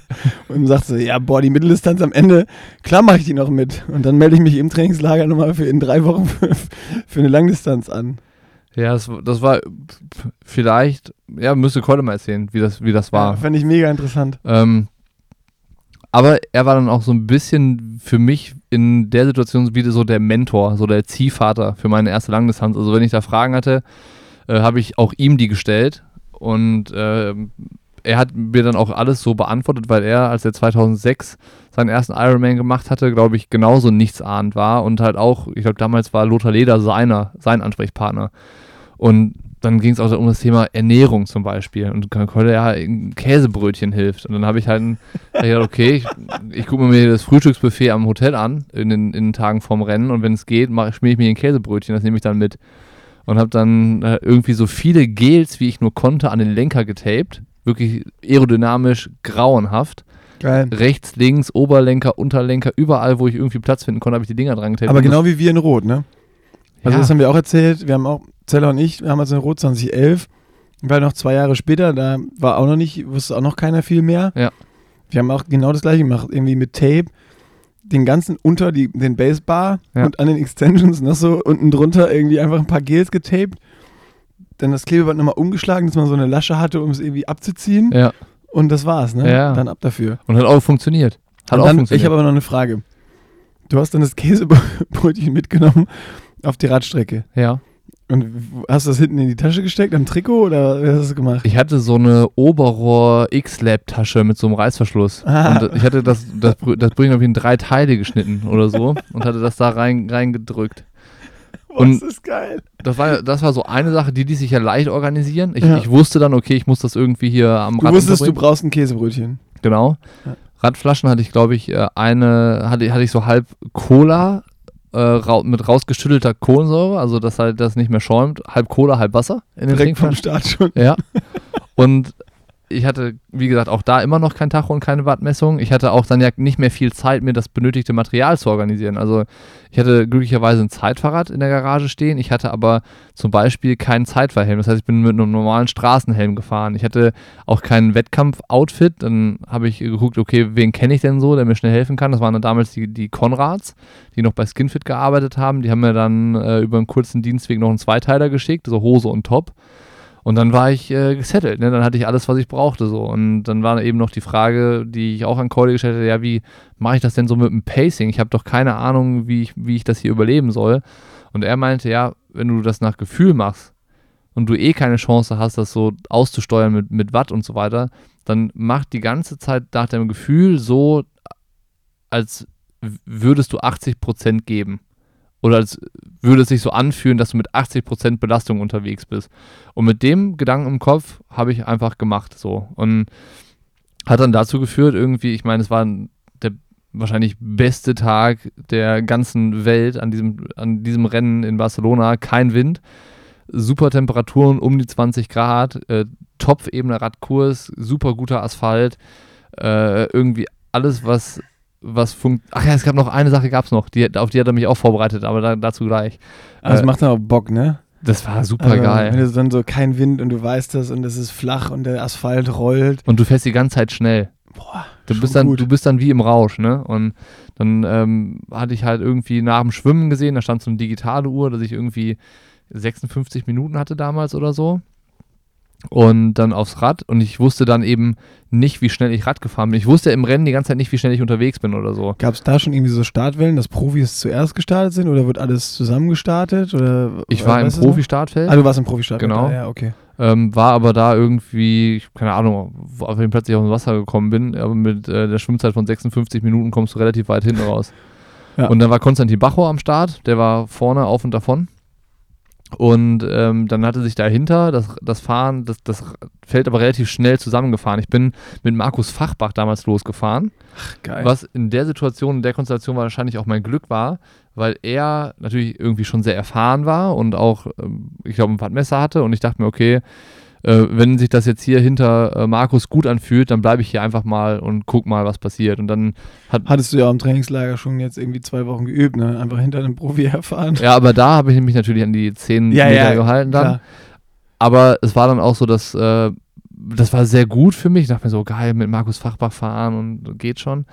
Und sagt so, ja, boah, die Mitteldistanz am Ende, klar mache ich die noch mit. Und dann melde ich mich im Trainingslager nochmal für in drei Wochen für, für eine Langdistanz an. Ja, das, das, war vielleicht, ja, müsste Kolle mal erzählen, wie das, wie das war. Ja, fand ich mega interessant. Ähm, aber er war dann auch so ein bisschen für mich in der Situation wie so der Mentor, so der Ziehvater für meine erste Langdistanz. Also wenn ich da Fragen hatte, äh, habe ich auch ihm die gestellt und äh, er hat mir dann auch alles so beantwortet, weil er, als er 2006 seinen ersten Ironman gemacht hatte, glaube ich, genauso nichtsahnd war und halt auch, ich glaube, damals war Lothar Leder seiner, sein Ansprechpartner. Und dann ging es auch um das Thema Ernährung zum Beispiel. Und Keule ja ein Käsebrötchen hilft. Und dann habe ich halt hab gedacht, okay, ich, ich gucke mir das Frühstücksbuffet am Hotel an, in den, in den Tagen vorm Rennen. Und wenn es geht, schmier ich mir ein Käsebrötchen, das nehme ich dann mit. Und habe dann äh, irgendwie so viele Gels, wie ich nur konnte, an den Lenker getaped. Wirklich aerodynamisch grauenhaft. Geil. Rechts, links, Oberlenker, Unterlenker, überall, wo ich irgendwie Platz finden konnte, habe ich die Dinger dran getaped. Aber genau wie wir in Rot, ne? Also ja. das haben wir auch erzählt. Wir haben auch Zeller und ich, wir haben uns in Rot 2011, weil noch zwei Jahre später, da war auch noch nicht, wusste auch noch keiner viel mehr. Ja. Wir haben auch genau das gleiche gemacht, irgendwie mit Tape, den ganzen unter die, den Basebar ja. und an den Extensions noch so unten drunter irgendwie einfach ein paar Gels getaped. Dann das Klebeband nochmal umgeschlagen, dass man so eine Lasche hatte, um es irgendwie abzuziehen. Ja. Und das war's, ne? Ja. Dann ab dafür. Und hat auch funktioniert. Hat auch dann, funktioniert. Ich habe aber noch eine Frage. Du hast dann das Käsebrötchen mitgenommen auf die Radstrecke. Ja. Und hast du das hinten in die Tasche gesteckt, am Trikot oder wie hast du das gemacht? Ich hatte so eine Oberrohr X-Lab-Tasche mit so einem Reißverschluss. Ah. Und ich hatte das, das, das Brüchen in drei Teile geschnitten oder so und hatte das da rein, reingedrückt. Boah, und das ist geil. Das war, das war so eine Sache, die die sich ja leicht organisieren. Ich, ja. ich wusste dann, okay, ich muss das irgendwie hier am Rad Du wusstest, du brauchst ein Käsebrötchen. Genau. Ja. Radflaschen hatte ich, glaube ich, äh, eine, hatte, hatte ich so halb Cola äh, ra mit rausgeschüttelter Kohlensäure, also dass halt das nicht mehr schäumt. Halb Cola, halb Wasser in den Direkt vom Start schon. Ja. Und ich hatte, wie gesagt, auch da immer noch kein Tacho und keine Wattmessung. Ich hatte auch dann ja nicht mehr viel Zeit, mir das benötigte Material zu organisieren. Also ich hatte glücklicherweise ein Zeitfahrrad in der Garage stehen. Ich hatte aber zum Beispiel keinen Zeitfahrhelm. Das heißt, ich bin mit einem normalen Straßenhelm gefahren. Ich hatte auch kein Wettkampf-Outfit. Dann habe ich geguckt, okay, wen kenne ich denn so, der mir schnell helfen kann. Das waren dann damals die, die Konrads, die noch bei Skinfit gearbeitet haben. Die haben mir dann äh, über einen kurzen Dienstweg noch einen Zweiteiler geschickt, so Hose und Top. Und dann war ich äh, gesettelt, ne? dann hatte ich alles, was ich brauchte. So. Und dann war eben noch die Frage, die ich auch an Cody gestellt hatte, ja, wie mache ich das denn so mit dem Pacing? Ich habe doch keine Ahnung, wie ich, wie ich das hier überleben soll. Und er meinte, ja, wenn du das nach Gefühl machst und du eh keine Chance hast, das so auszusteuern mit, mit Watt und so weiter, dann mach die ganze Zeit nach deinem Gefühl so, als würdest du 80% geben oder als würde es sich so anfühlen, dass du mit 80% Belastung unterwegs bist. Und mit dem Gedanken im Kopf habe ich einfach gemacht so und hat dann dazu geführt irgendwie, ich meine, es war der wahrscheinlich beste Tag der ganzen Welt an diesem, an diesem Rennen in Barcelona, kein Wind, super Temperaturen um die 20 Grad, äh, Topfebener Radkurs, super guter Asphalt, äh, irgendwie alles, was was funkt. Ach ja, es gab noch eine Sache, gab es noch, die, auf die hat er mich auch vorbereitet, aber da, dazu gleich. Also äh, macht dann auch Bock, ne? Das war super also, geil. Wenn du dann so kein Wind und du weißt das und es ist flach und der Asphalt rollt. Und du fährst die ganze Zeit schnell. Boah, du bist dann, gut. du bist dann wie im Rausch, ne? Und dann ähm, hatte ich halt irgendwie nach dem Schwimmen gesehen, da stand so eine digitale Uhr, dass ich irgendwie 56 Minuten hatte damals oder so und dann aufs Rad und ich wusste dann eben nicht, wie schnell ich Rad gefahren bin. Ich wusste im Rennen die ganze Zeit nicht, wie schnell ich unterwegs bin oder so. Gab es da schon irgendwie so Startwellen, dass Profis zuerst gestartet sind oder wird alles zusammen gestartet? Oder, ich war im Profi-Startfeld. Ah, du warst im Profi-Startfeld. Genau. Ja, okay. Ähm, war aber da irgendwie, keine Ahnung, auf wen plötzlich aus dem Wasser gekommen bin, aber mit äh, der Schwimmzeit von 56 Minuten kommst du relativ weit hinten raus. ja. Und dann war Konstantin Bacho am Start, der war vorne auf und davon. Und ähm, dann hatte sich dahinter das, das Fahren, das, das Feld aber relativ schnell zusammengefahren. Ich bin mit Markus Fachbach damals losgefahren. Ach, geil. Was in der Situation, in der Konstellation wahrscheinlich auch mein Glück war, weil er natürlich irgendwie schon sehr erfahren war und auch, ähm, ich glaube, ein Wattmesser hatte. Und ich dachte mir, okay, äh, wenn sich das jetzt hier hinter äh, Markus gut anfühlt, dann bleibe ich hier einfach mal und guck mal, was passiert. Und dann hat Hattest du ja im Trainingslager schon jetzt irgendwie zwei Wochen geübt, ne? Einfach hinter einem Profi erfahren. Ja, aber da habe ich mich natürlich an die 10 ja, Meter ja, gehalten dann. Klar. Aber es war dann auch so, dass äh, das war sehr gut für mich. Ich dachte mir so, geil, mit Markus Fachbach fahren und geht schon.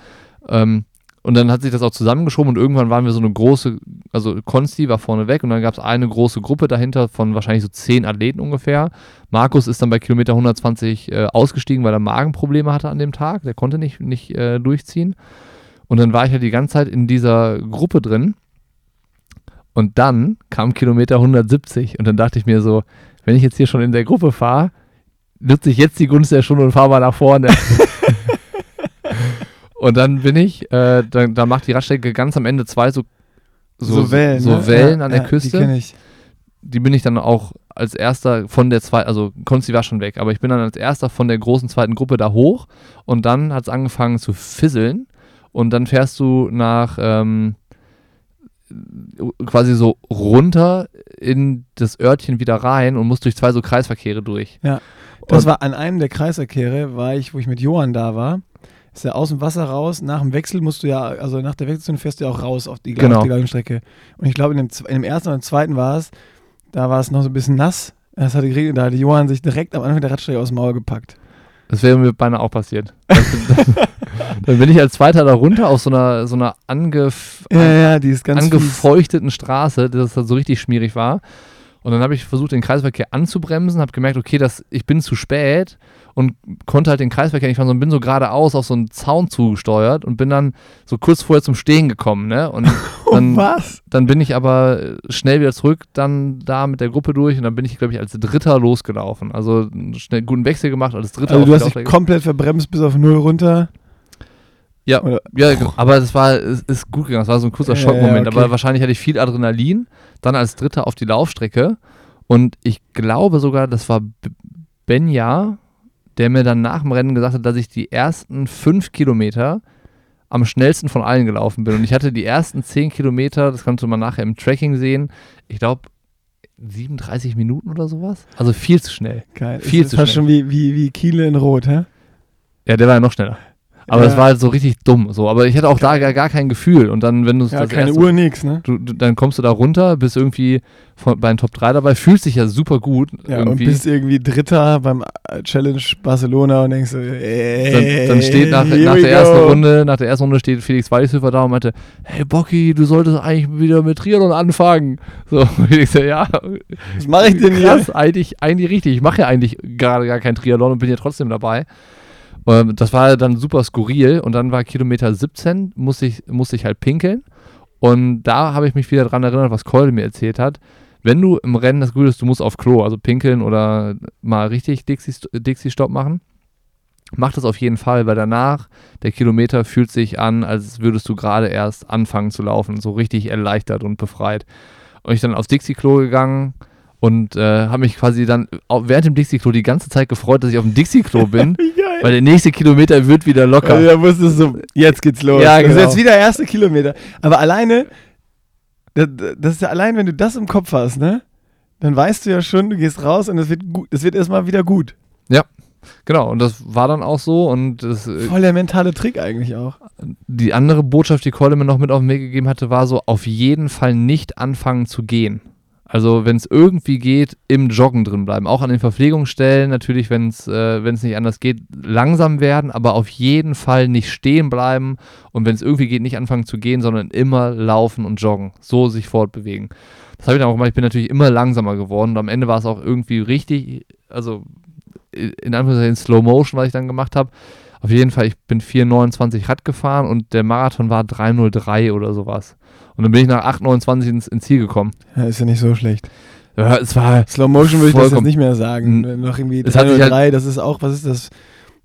Ähm, und dann hat sich das auch zusammengeschoben und irgendwann waren wir so eine große, also Konsti war vorne weg und dann gab es eine große Gruppe dahinter von wahrscheinlich so zehn Athleten ungefähr. Markus ist dann bei Kilometer 120 äh, ausgestiegen, weil er Magenprobleme hatte an dem Tag. Der konnte nicht, nicht äh, durchziehen. Und dann war ich halt die ganze Zeit in dieser Gruppe drin. Und dann kam Kilometer 170 und dann dachte ich mir so, wenn ich jetzt hier schon in der Gruppe fahre, nutze ich jetzt die Gunst der Stunde und fahre mal nach vorne. Und dann bin ich, äh, dann, da macht die Radstrecke ganz am Ende zwei so, so, so Wellen, so ne? Wellen ja, an der ja, Küste. Die kenne ich. Die bin ich dann auch als erster von der zweiten, also Konzi war schon weg, aber ich bin dann als erster von der großen zweiten Gruppe da hoch und dann hat es angefangen zu fisseln und dann fährst du nach ähm, quasi so runter in das Örtchen wieder rein und musst durch zwei so Kreisverkehre durch. Ja. Das und war an einem der Kreisverkehre, war ich, wo ich mit Johann da war ist ja aus dem Wasser raus. Nach dem Wechsel musst du ja, also nach der Wechselzone fährst du ja auch raus auf die, genau. auf die gleiche Strecke. Und ich glaube, in dem, in dem ersten oder dem zweiten war es, da war es noch so ein bisschen nass. Es hatte geregnet, da hat Johann sich direkt am Anfang der Radstrecke aus dem Maul gepackt. Das wäre mir beinahe auch passiert. dann bin ich als Zweiter da runter auf so einer, so einer angef ja, ja, angefeuchteten fies. Straße, das so richtig schmierig war. Und dann habe ich versucht, den Kreisverkehr anzubremsen, habe gemerkt, okay, das, ich bin zu spät und konnte halt den Kreisverkehr nicht fahren, sondern bin so geradeaus auf so einen Zaun zugesteuert und bin dann so kurz vorher zum Stehen gekommen, ne? Und dann, Was? dann bin ich aber schnell wieder zurück, dann da mit der Gruppe durch und dann bin ich, glaube ich, als Dritter losgelaufen. Also schnell guten Wechsel gemacht, als Dritter. Also du hast dich komplett verbremst bis auf Null runter. Ja, ja aber es war, es ist gut gegangen. Es war so ein kurzer Schockmoment. Ja, okay. Aber wahrscheinlich hatte ich viel Adrenalin. Dann als Dritter auf die Laufstrecke. Und ich glaube sogar, das war Benja, der mir dann nach dem Rennen gesagt hat, dass ich die ersten fünf Kilometer am schnellsten von allen gelaufen bin. Und ich hatte die ersten zehn Kilometer, das kannst du mal nachher im Tracking sehen, ich glaube 37 Minuten oder sowas. Also viel zu schnell. Geil. Viel ist zu fast schnell. schon wie, wie, wie Kiele in Rot, hä? Ja, der war ja noch schneller. Aber das war halt so richtig dumm. So. Aber ich hatte auch da gar, gar kein Gefühl. Und dann, wenn du Ja, keine erste- Uhr, nix, ne? Du, du, dann kommst du da runter, bist irgendwie von, bei den Top 3 dabei, fühlst dich ja super gut. Ja, und irgendwie. bist irgendwie Dritter beim äh, Challenge Barcelona und denkst so, ey, dann, dann steht nach, nach der ersten. Runde, nach der ersten Runde steht Felix Weishöfer da und meinte, hey Bocky, du solltest eigentlich wieder mit Triathlon anfangen. So, und ich so, ja, Was mache ich denn hier? krass, eigentlich, eigentlich richtig. Ich mache ja eigentlich gerade gar kein Triathlon und bin ja trotzdem dabei. Ähm, Das war dann super skurril und dann war Kilometer 17, musste ich, musste ich halt pinkeln. Und da habe ich mich wieder dran erinnert, was Keule mir erzählt hat. Wenn du im Rennen das Gefühl hast, du musst auf Klo, also pinkeln oder mal richtig Dixie- Dixie-Stopp machen, mach das auf jeden Fall, weil danach der Kilometer fühlt sich an, als würdest du gerade erst anfangen zu laufen, so richtig erleichtert und befreit. Und ich dann aufs Dixie-Klo gegangen und äh, habe mich quasi dann während dem Dixie-Klo die ganze Zeit gefreut, dass ich auf dem Dixie-Klo bin. weil der nächste Kilometer wird wieder locker. Also, da wusstest du, jetzt geht's los. Ja, Das ist genau. jetzt wieder erste Kilometer. Aber alleine, das, das ist ja allein, wenn du das im Kopf hast, ne? Dann weißt du ja schon, du gehst raus und es wird gut, es wird erstmal wieder gut. Genau, und das war dann auch so und das, äh, Voll der mentale Trick eigentlich auch. die andere Botschaft, die Keule mir noch mit auf den Weg gegeben hatte, war so, auf jeden Fall nicht anfangen zu gehen. Also wenn es irgendwie geht, im Joggen drin bleiben. Auch an den Verpflegungsstellen natürlich, wenn es äh, nicht anders geht, langsam werden, aber auf jeden Fall nicht stehen bleiben und wenn es irgendwie geht, nicht anfangen zu gehen, sondern immer laufen und joggen. So sich fortbewegen. Das habe ich dann auch gemacht. Ich bin natürlich immer langsamer geworden und am Ende war es auch irgendwie richtig, also in Anführungszeichen Slow Motion, was ich dann gemacht habe. Auf jeden Fall, ich bin 4,29 Rad gefahren und der Marathon war 3,03 oder sowas. Und dann bin ich nach 8,29 ins, ins Ziel gekommen. Ja, ist ja nicht so schlecht. Ja, es war, Slow Motion würde ich das jetzt nicht mehr sagen. Noch irgendwie Es hat sich 303, das ist auch, was ist das?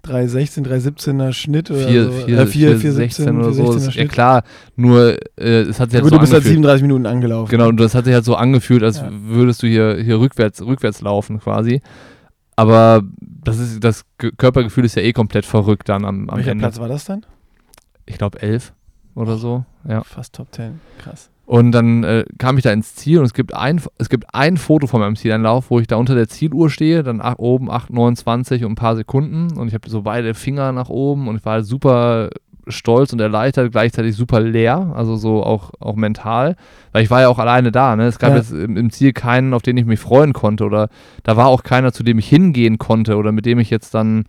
316, 317er Schnitt oder 4, so? 4, Äh, 4, 4, 16 oder so. 416er Ist, ja klar, nur äh, es hat sich halt so du bist halt angefühlt. 37 Minuten angelaufen. Genau, und das hat sich halt so angefühlt, als Ja. würdest du hier, hier rückwärts, rückwärts laufen quasi. Aber das, ist, das Ge- Körpergefühl ist ja eh komplett verrückt dann am, am Welcher Ende. Platz war das dann? Ich glaube 11 oder so. Ja. Fast Top 10. Krass. Und dann äh, kam ich da ins Ziel und es gibt ein, es gibt ein Foto von meinem Zieleinlauf, wo ich da unter der Zieluhr stehe, dann ach, oben 8,29 und ein paar Sekunden und ich habe so beide Finger nach oben und ich war super stolz und erleichtert, gleichzeitig super leer, also so auch, auch mental, weil ich war ja auch alleine da, ne? Es gab Ja. jetzt im, im Ziel keinen, auf den ich mich freuen konnte oder da war auch keiner, zu dem ich hingehen konnte oder mit dem ich jetzt dann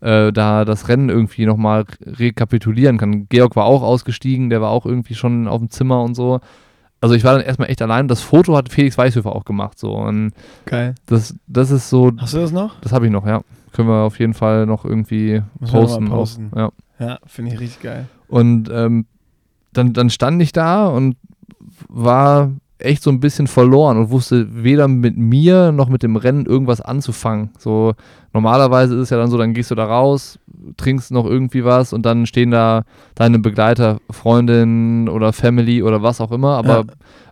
äh, da das Rennen irgendwie nochmal rekapitulieren kann. Georg war auch ausgestiegen, der war auch irgendwie schon auf dem Zimmer und so. Also ich war dann erstmal echt allein. Das Foto hat Felix Weißhöfer auch gemacht. So. Und Geil. das, das ist so, Hast du das noch? das habe ich noch, ja. Können wir auf jeden Fall noch irgendwie Müssen posten. mal auch. posten. Ja. Ja, finde ich richtig geil. Und ähm, dann, dann stand ich da und war echt so ein bisschen verloren und wusste weder mit mir noch mit dem Rennen irgendwas anzufangen. So normalerweise ist es ja dann so, dann gehst du da raus, trinkst noch irgendwie was und dann stehen da deine Begleiter, Freundin oder Family oder was auch immer, aber Ja.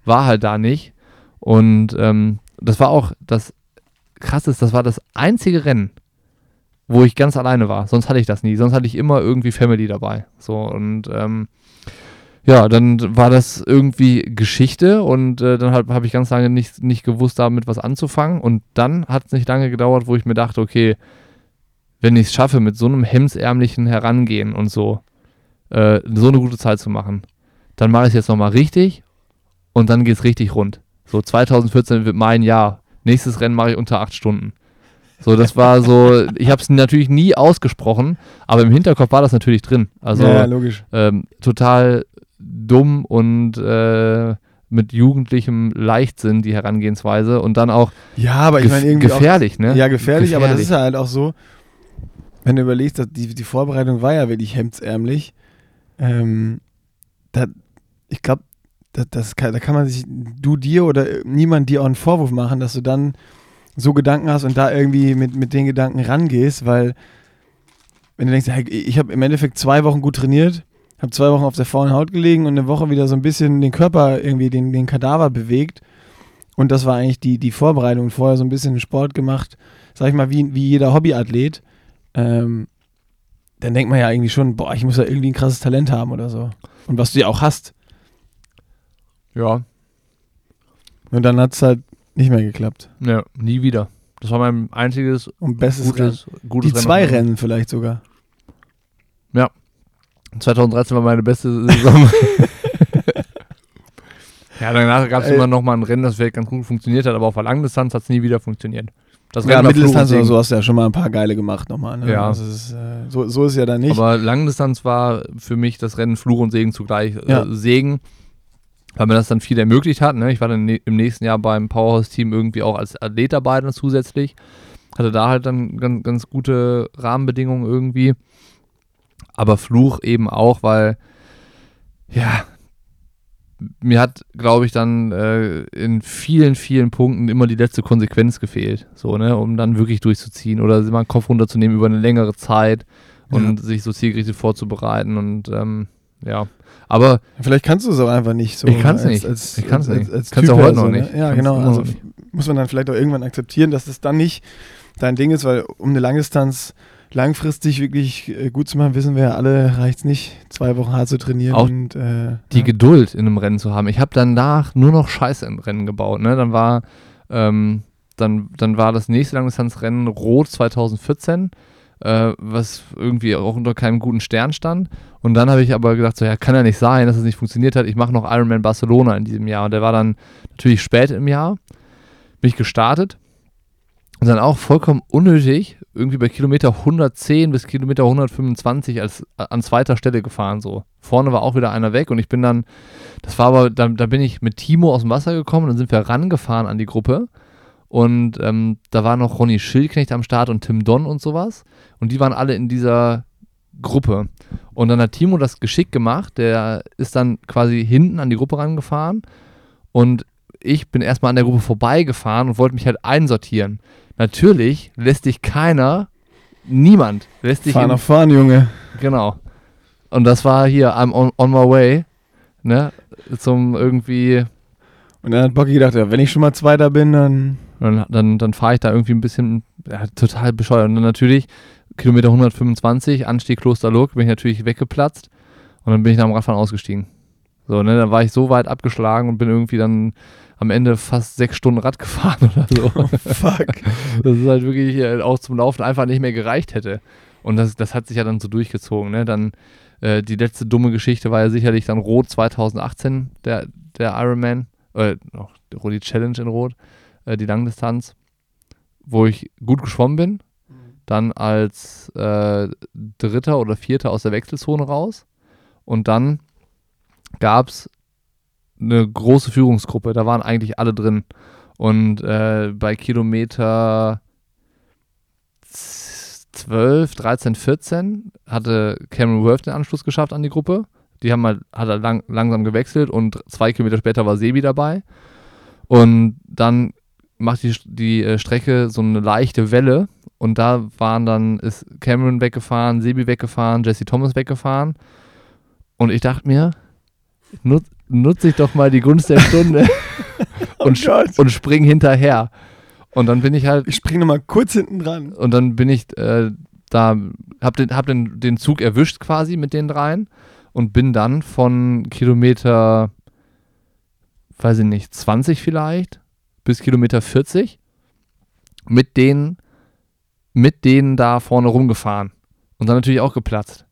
war halt da nicht. Und ähm, das war auch das Krasse, das war das einzige Rennen, wo ich ganz alleine war. Sonst hatte ich das nie. Sonst hatte ich immer irgendwie Family dabei. So und ähm, ja, dann war das irgendwie Geschichte und äh, dann habe hab ich ganz lange nicht, nicht gewusst, damit was anzufangen. Und dann hat es nicht lange gedauert, wo ich mir dachte, okay, wenn ich es schaffe, mit so einem hemsärmlichen Herangehen und so, äh, so eine gute Zeit zu machen, dann mache ich es jetzt nochmal richtig und dann geht es richtig rund. So 2014 wird mein Jahr. Nächstes Rennen mache ich unter acht Stunden. So, das war so, ich habe es natürlich nie ausgesprochen, aber im Hinterkopf war das natürlich drin. Also ja, ja, logisch. ähm, total dumm und äh, mit jugendlichem Leichtsinn die Herangehensweise und dann auch Ja, aber ich meine irgendwie gefährlich, auch, ne? Ja, gefährlich, aber das Gefährlich. ist ja halt auch so, wenn du überlegst, dass die, die Vorbereitung war ja wirklich hemdsärmlich. Ähm, da, ich glaube, das, das kann, da kann man sich, du dir oder niemand dir auch einen Vorwurf machen, dass du dann so Gedanken hast und da irgendwie mit, mit den Gedanken rangehst, weil wenn du denkst, hey, ich habe im Endeffekt zwei Wochen gut trainiert, habe zwei Wochen auf der faulen Haut gelegen und eine Woche wieder so ein bisschen den Körper irgendwie, den, den Kadaver bewegt und das war eigentlich die, die Vorbereitung. Vorher so ein bisschen Sport gemacht, sag ich mal, wie, wie jeder Hobbyathlet. Ähm, dann denkt man ja irgendwie schon, boah, ich muss ja irgendwie ein krasses Talent haben oder so. Und was du ja auch hast. ja, Und dann hat es halt nicht mehr geklappt. Ja, nie wieder. Das war mein einziges Und bestes gutes, Rennen. gutes Die Rennen. zwei Rennen vielleicht sogar. 2013 war meine beste Saison. ja, danach gab es immer noch mal ein Rennen, das vielleicht ganz gut funktioniert hat, aber auf der Langdistanz hat es nie wieder funktioniert. Das Ja, Mitteldistanz oder so hast du ja schon mal ein paar geile gemacht nochmal. Ne? Ja. Also ist, äh, so, so ist es ja dann nicht. Aber Langdistanz war für mich das Rennen Fluch und Segen zugleich. Ja. Äh, Segen, weil mir das dann viel ermöglicht hat. Ne? Ich war dann ne im nächsten Jahr beim Powerhouse-Team irgendwie auch als Athlet dabei dann zusätzlich. Hatte da halt dann ganz, ganz gute Rahmenbedingungen irgendwie. Aber Fluch eben auch, weil, ja, mir hat, glaube ich, dann äh, in vielen, vielen Punkten immer die letzte Konsequenz gefehlt. So, ne, um dann wirklich durchzuziehen oder mal den Kopf runterzunehmen über eine längere Zeit und sich so zielgerichtet vorzubereiten und ähm, ja. Aber Vielleicht kannst du es auch einfach nicht so. Ich kann's als- nicht. Als, Ich kann's als, nicht. Als, als Kannst du heute noch so, nicht. Ne? Ja, Kannst genau. Also muss man dann vielleicht auch irgendwann akzeptieren, dass das dann nicht dein Ding ist, weil um eine Langdistanz langfristig wirklich äh, gut zu machen, wissen wir ja alle, reicht es nicht, zwei Wochen hart zu trainieren. Auch und, äh, die ja. Geduld in einem Rennen zu haben. Ich habe danach nur noch Scheiße im Rennen gebaut. Ne? Dann war ähm, dann, dann war das nächste Langdistanzrennen Rot 2014, äh, was irgendwie auch unter keinem guten Stern stand. Und dann habe ich aber gedacht, so ja, kann ja nicht sein, dass es nicht funktioniert hat. Ich mache noch Ironman Barcelona in diesem Jahr. Und der war dann natürlich spät im Jahr. Bin ich gestartet. Und dann auch vollkommen unnötig, irgendwie bei Kilometer 110 bis Kilometer 125 als äh, an zweiter Stelle gefahren. So. Vorne war auch wieder einer weg und ich bin dann, das war aber, da, da bin ich mit Timo aus dem Wasser gekommen und dann sind wir rangefahren an die Gruppe. Und ähm, da war noch Ronny Schildknecht am Start und Tim Don und sowas. Und die waren alle in dieser Gruppe. Und dann hat Timo das geschickt gemacht. Der ist dann quasi hinten an die Gruppe rangefahren. Und ich bin erstmal an der Gruppe vorbeigefahren und wollte mich halt einsortieren. Natürlich lässt dich keiner, niemand lässt dich Fahr nach vorn, Junge. Genau. Und das war hier, I'm on, on my way, ne, zum irgendwie, Und dann hat Bocky gedacht, ja, wenn ich schon mal Zweiter bin, dann dann, dann, dann fahre ich da irgendwie ein bisschen, ja, total bescheuert. Und dann natürlich, Kilometer 125, Anstieg Klosterlook, bin ich natürlich weggeplatzt und dann bin ich nach dem Radfahren ausgestiegen. So, ne, dann war ich so weit abgeschlagen und bin irgendwie dann am Ende fast sechs Stunden Rad gefahren oder so. fuck. Das ist halt wirklich äh, auch zum Laufen einfach nicht mehr gereicht hätte. Und das, das hat sich ja dann so durchgezogen. Ne? Dann äh, die letzte dumme Geschichte war ja sicherlich dann Rot 2018, der, der Ironman, äh, noch die Challenge in Rot, äh, die Langdistanz, wo ich gut geschwommen bin. Dann als äh, Dritter oder Vierter aus der Wechselzone raus. Und dann gab es eine große Führungsgruppe. Da waren eigentlich alle drin. Und äh, bei Kilometer 12, 13, 14 hatte Cameron Worth den Anschluss geschafft an die Gruppe. Die haben halt, hat er lang, langsam gewechselt und zwei Kilometer später war Sebi dabei. Und dann macht die, die äh, Strecke so eine leichte Welle und da waren dann, ist Cameron weggefahren, Sebi weggefahren, Jesse Thomas weggefahren. Und ich dachte mir, nut, nutze ich doch mal die Gunst der Stunde und, Oh und spring hinterher. Und dann bin ich halt Ich springe nochmal kurz hinten dran. und dann bin ich äh, da, hab, den, hab den, den Zug erwischt quasi mit den dreien und bin dann von Kilometer, weiß ich nicht, 20 vielleicht, bis Kilometer 40 mit denen, mit denen da vorne rumgefahren. Und dann natürlich auch geplatzt.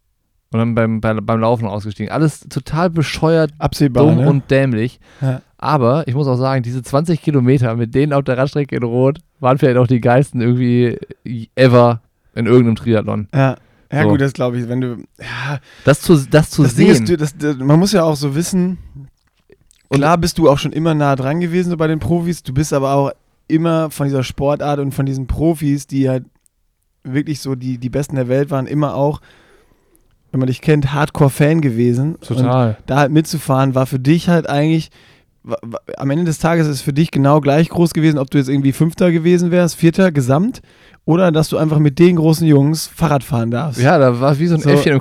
Und dann beim, bei, beim Laufen ausgestiegen. Alles total bescheuert, Absehbar, dumm ne? und dämlich. Ja. Aber ich muss auch sagen, diese 20 Kilometer mit denen auf der Radstrecke in Rot waren vielleicht auch die geilsten irgendwie ever in irgendeinem Triathlon. ja. Ja So. gut, das glaube ich, wenn du, ja, Das zu, das zu das sehen. ist, du- das, das, man muss ja auch so wissen, Und- klar bist du auch schon immer nah dran gewesen so bei den Profis, du bist aber auch immer von dieser Sportart und von diesen Profis, die halt wirklich so die, die Besten der Welt waren, immer auch, wenn man dich kennt, Hardcore-Fan gewesen. Und Total. da halt mitzufahren, war für dich halt eigentlich, am Ende des Tages ist es für dich genau gleich groß gewesen, ob du jetzt irgendwie Fünfter gewesen wärst, Vierter gesamt, oder dass du einfach mit den großen Jungs Fahrrad fahren darfst. Ja, da war wie so ein So. Äffchen.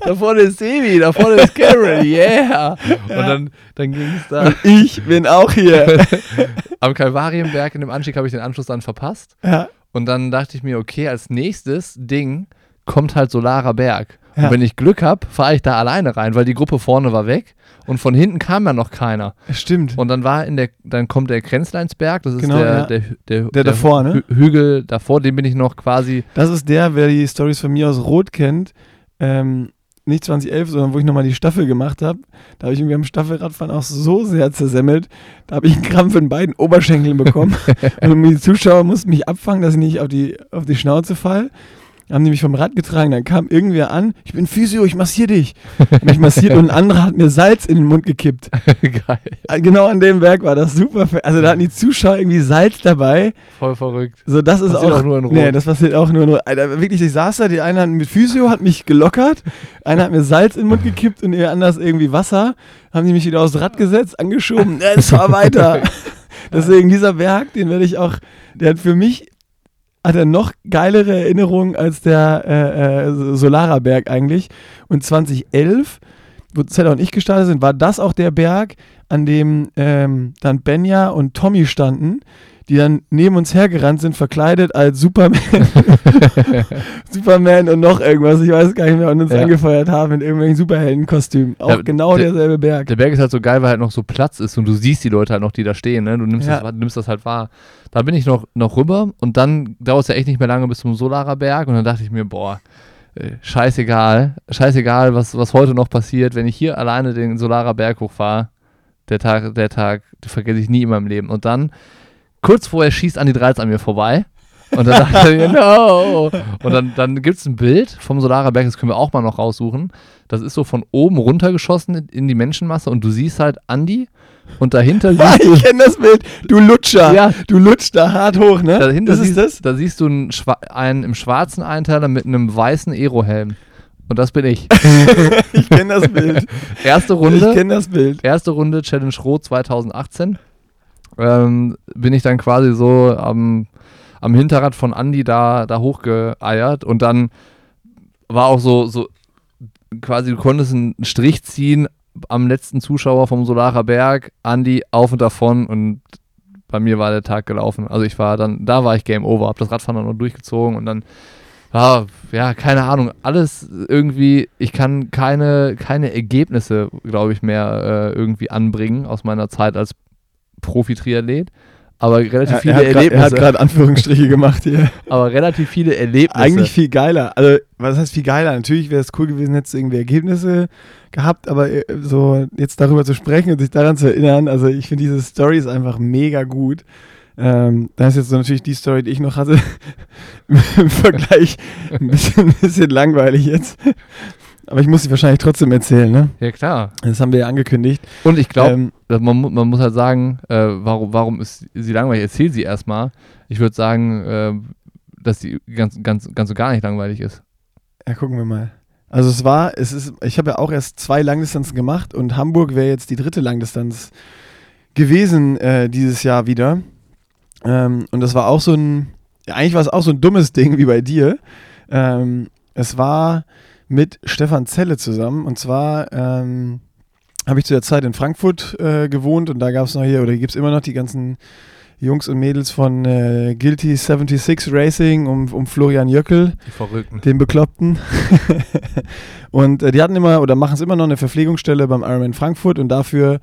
da vorne ist Sebi, da vorne ist Carol, yeah. Und dann, dann ging es da. Ich bin auch hier. Am Kalvarienberg in dem Anstieg habe ich den Anschluss dann verpasst. ja. Und dann dachte ich mir, okay, als nächstes Ding kommt halt Solarer Berg. Ja. Und wenn ich Glück habe, fahre ich da alleine rein, weil die Gruppe vorne war weg und von hinten kam ja noch keiner. Stimmt. Und dann war in der, dann kommt der Grenzleinsberg, das ist genau, der, ja. der, der, der, davor, ne? Hügel davor, den bin ich noch quasi. Das ist der, wer die Stories von mir aus Rot kennt. Ähm, nicht 2011, sondern wo ich nochmal die Staffel gemacht habe. Da habe ich irgendwie am Staffelradfahren auch so sehr zersemmelt. Da habe ich einen Krampf in beiden Oberschenkeln bekommen. und die Zuschauer mussten mich abfangen, dass ich nicht auf die, auf die Schnauze fall haben die mich vom Rad getragen, dann kam irgendwer an, ich bin Physio, ich massiere dich. Und ich massiert und ein anderer hat mir Salz in den Mund gekippt. Geil. Äh, genau an dem Werk war das super. Also da hatten die Zuschauer irgendwie Salz dabei. Voll verrückt. So, das ist auch, auch nur in Rot. Nee, das passiert auch nur in Rot. Alter, wirklich, ich saß da, die eine hat mit Physio, hat mich gelockert, einer hat mir Salz in den Mund gekippt und der anders irgendwie Wasser. Haben die mich wieder aufs Rad gesetzt, angeschoben, es war weiter. Deswegen dieser Werk, den werde ich auch, der hat für mich hat er noch geilere Erinnerungen als der äh, äh, Solara-Berg eigentlich. Und 2011, wo Zeller und ich gestartet sind, war das auch der Berg, an dem ähm, dann Benja und Tommy standen, die dann neben uns hergerannt sind, verkleidet als Superman. Superman und noch irgendwas, ich weiß gar nicht mehr, und uns ja. angefeuert haben in irgendwelchen Superheldenkostümen. Auch ja, genau der, derselbe Berg. Der Berg ist halt so geil, weil halt noch so Platz ist und du siehst die Leute halt noch, die da stehen. Ne? Du nimmst, ja. das, nimmst das halt wahr. Da bin ich noch, noch rüber und dann dauert es ja echt nicht mehr lange bis zum Solarer Berg und dann dachte ich mir, boah, äh, scheißegal, scheißegal, was, was heute noch passiert, wenn ich hier alleine den Solarer Berg hochfahre, der Tag, der Tag, vergesse ich nie in meinem Leben. Und dann kurz vorher schießt Andi Dreiz an mir vorbei. Und dann dachte ich, no. Und dann, dann gibt es ein Bild vom Solarer Berg, das können wir auch mal noch raussuchen. Das ist so von oben runtergeschossen in die Menschenmasse und du siehst halt Andi und dahinter siehst du. Ich kenne das Bild. Du Lutscher. Ja. Du lutscht da hart hoch, ne? Dahinter das siehst, ist das? Da siehst du einen, einen im schwarzen Einteiler mit einem weißen Aero-Helm. Und das bin ich. ich kenne das Bild. Erste Runde. Ich kenne das Bild. Erste Runde Challenge Rot 2018 ähm, bin ich dann quasi so am, am Hinterrad von Andy da, da hochgeeiert und dann war auch so, so quasi, du konntest einen Strich ziehen am letzten Zuschauer vom Solarer Berg, Andy auf und davon und bei mir war der Tag gelaufen. Also ich war dann, da war ich Game Over, hab das Radfahren dann noch durchgezogen und dann Ah, ja, keine Ahnung. Alles irgendwie, ich kann keine, keine Ergebnisse, glaube ich, mehr äh, irgendwie anbringen aus meiner Zeit als Profi-Triathlet, aber relativ ja, viele er Erlebnisse. Er hat gerade Anführungsstriche gemacht hier. Aber relativ viele Erlebnisse. Eigentlich viel geiler. Also, was heißt viel geiler? Natürlich wäre es cool gewesen, hättest du irgendwie Ergebnisse gehabt, aber äh, so jetzt darüber zu sprechen und sich daran zu erinnern, also ich finde diese Story ist einfach mega gut. Ähm, das ist jetzt so natürlich die Story, die ich noch hatte. Im Vergleich ein bisschen, ein bisschen langweilig jetzt. Aber ich muss sie wahrscheinlich trotzdem erzählen, ne? Ja, klar. Das haben wir ja angekündigt. Und ich glaube, ähm, man, man, muss halt sagen, äh, warum, warum ist sie langweilig? Erzähl sie erstmal. Ich würde sagen, äh, dass sie ganz, ganz, ganz so gar nicht langweilig ist. Ja, gucken wir mal. Also es war, es ist, ich habe ja auch erst zwei Langdistanzen gemacht und Hamburg wäre jetzt die dritte Langdistanz gewesen äh, dieses Jahr wieder. Ähm, und das war auch so ein, ja, eigentlich war es auch so ein dummes Ding wie bei dir. Ähm, es war mit Stefan Zelle zusammen. Und zwar ähm, habe ich zu der Zeit in Frankfurt äh, gewohnt und da gab es noch hier, oder gibt es immer noch die ganzen Jungs und Mädels von äh, Guilty 76 Racing um, um Florian Jöckel. Die Verrückten. Den Bekloppten. und äh, die hatten immer oder machen es immer noch eine Verpflegungsstelle beim Ironman Frankfurt und dafür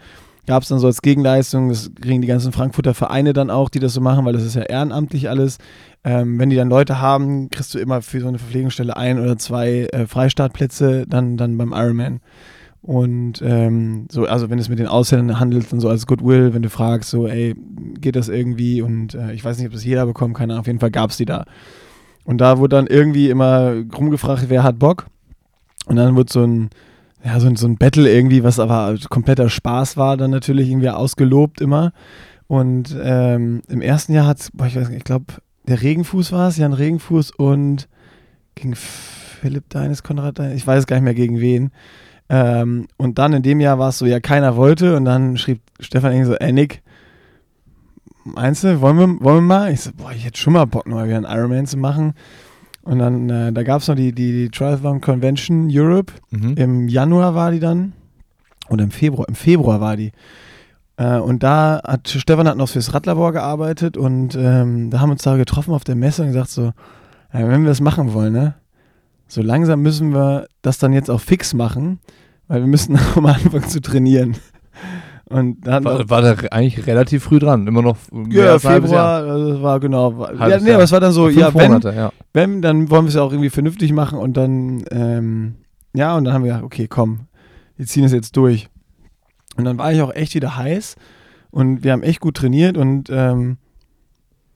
gab es dann so als Gegenleistung, das kriegen die ganzen Frankfurter Vereine dann auch, die das so machen, weil das ist ja ehrenamtlich alles. Ähm, wenn die dann Leute haben, kriegst du immer für so eine Verpflegungsstelle ein oder zwei äh, Freistartplätze dann, dann beim Ironman. Und ähm, so, also wenn es mit den Ausländern handelt, dann so als Goodwill, wenn du fragst, so, ey, geht das irgendwie? Und äh, ich weiß nicht, ob das jeder bekommt, keine Ahnung, auf jeden Fall gab es die da. Und da wurde dann irgendwie immer rumgefragt, wer hat Bock? Und dann wurde so ein, ja, so ein, so ein Battle irgendwie, was aber kompletter Spaß war, dann natürlich irgendwie ausgelobt immer. Und ähm, im ersten Jahr hat es, ich weiß nicht, ich glaube, der Regenfuß war es, Jan Regenfuß und gegen Philipp Deines, Konrad Deines, ich weiß gar nicht mehr gegen wen. Ähm, und dann in dem Jahr war es so, ja, keiner wollte und dann schrieb Stefan irgendwie so, ey Nick, meinst du, wollen wir, wollen wir mal? Ich so, boah, ich hätte schon mal Bock, mal wieder einen Ironman zu machen. Und dann, äh, da gab es noch die, die, die Triathlon Convention Europe. Mhm. Im Januar war die dann. Oder im Februar. Im Februar war die. Äh, und da hat Stefan hat noch fürs Radlabor gearbeitet und ähm, da haben wir uns da getroffen auf der Messe und gesagt so, ja, wenn wir das machen wollen, ne, so langsam müssen wir das dann jetzt auch fix machen, weil wir müssen am Anfang zu trainieren. Und dann war, war der eigentlich relativ früh dran, immer noch ja, Februar, also war genau. War, ja, nee, aber es war dann so, ja wenn, Monate, ja, wenn, dann wollen wir es ja auch irgendwie vernünftig machen und dann, ähm, ja, und dann haben wir gedacht, okay, komm, wir ziehen es jetzt durch. Und dann war ich auch echt wieder heiß und wir haben echt gut trainiert und ähm,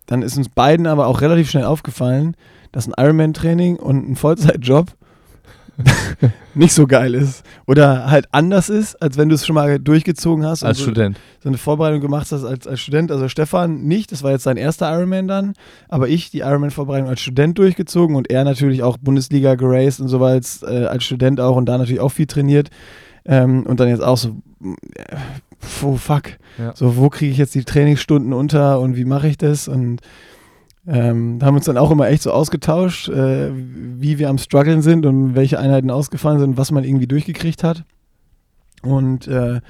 dann ist uns beiden aber auch relativ schnell aufgefallen, dass ein Ironman-Training und ein Vollzeitjob nicht so geil ist. Oder halt anders ist, als wenn du es schon mal durchgezogen hast. Als so, Student. So eine Vorbereitung gemacht hast als, als Student. Also Stefan nicht, das war jetzt sein erster Ironman dann, aber ich die Ironman-Vorbereitung als Student durchgezogen und er natürlich auch Bundesliga geraced und so als, äh, als Student auch und da natürlich auch viel trainiert. Ähm, und dann jetzt auch so, äh, oh fuck, ja. so wo kriege ich jetzt die Trainingsstunden unter und wie mache ich das und ähm, haben uns dann auch immer echt so ausgetauscht, äh, wie wir am struggeln sind und welche Einheiten ausgefallen sind, was man irgendwie durchgekriegt hat. Und äh,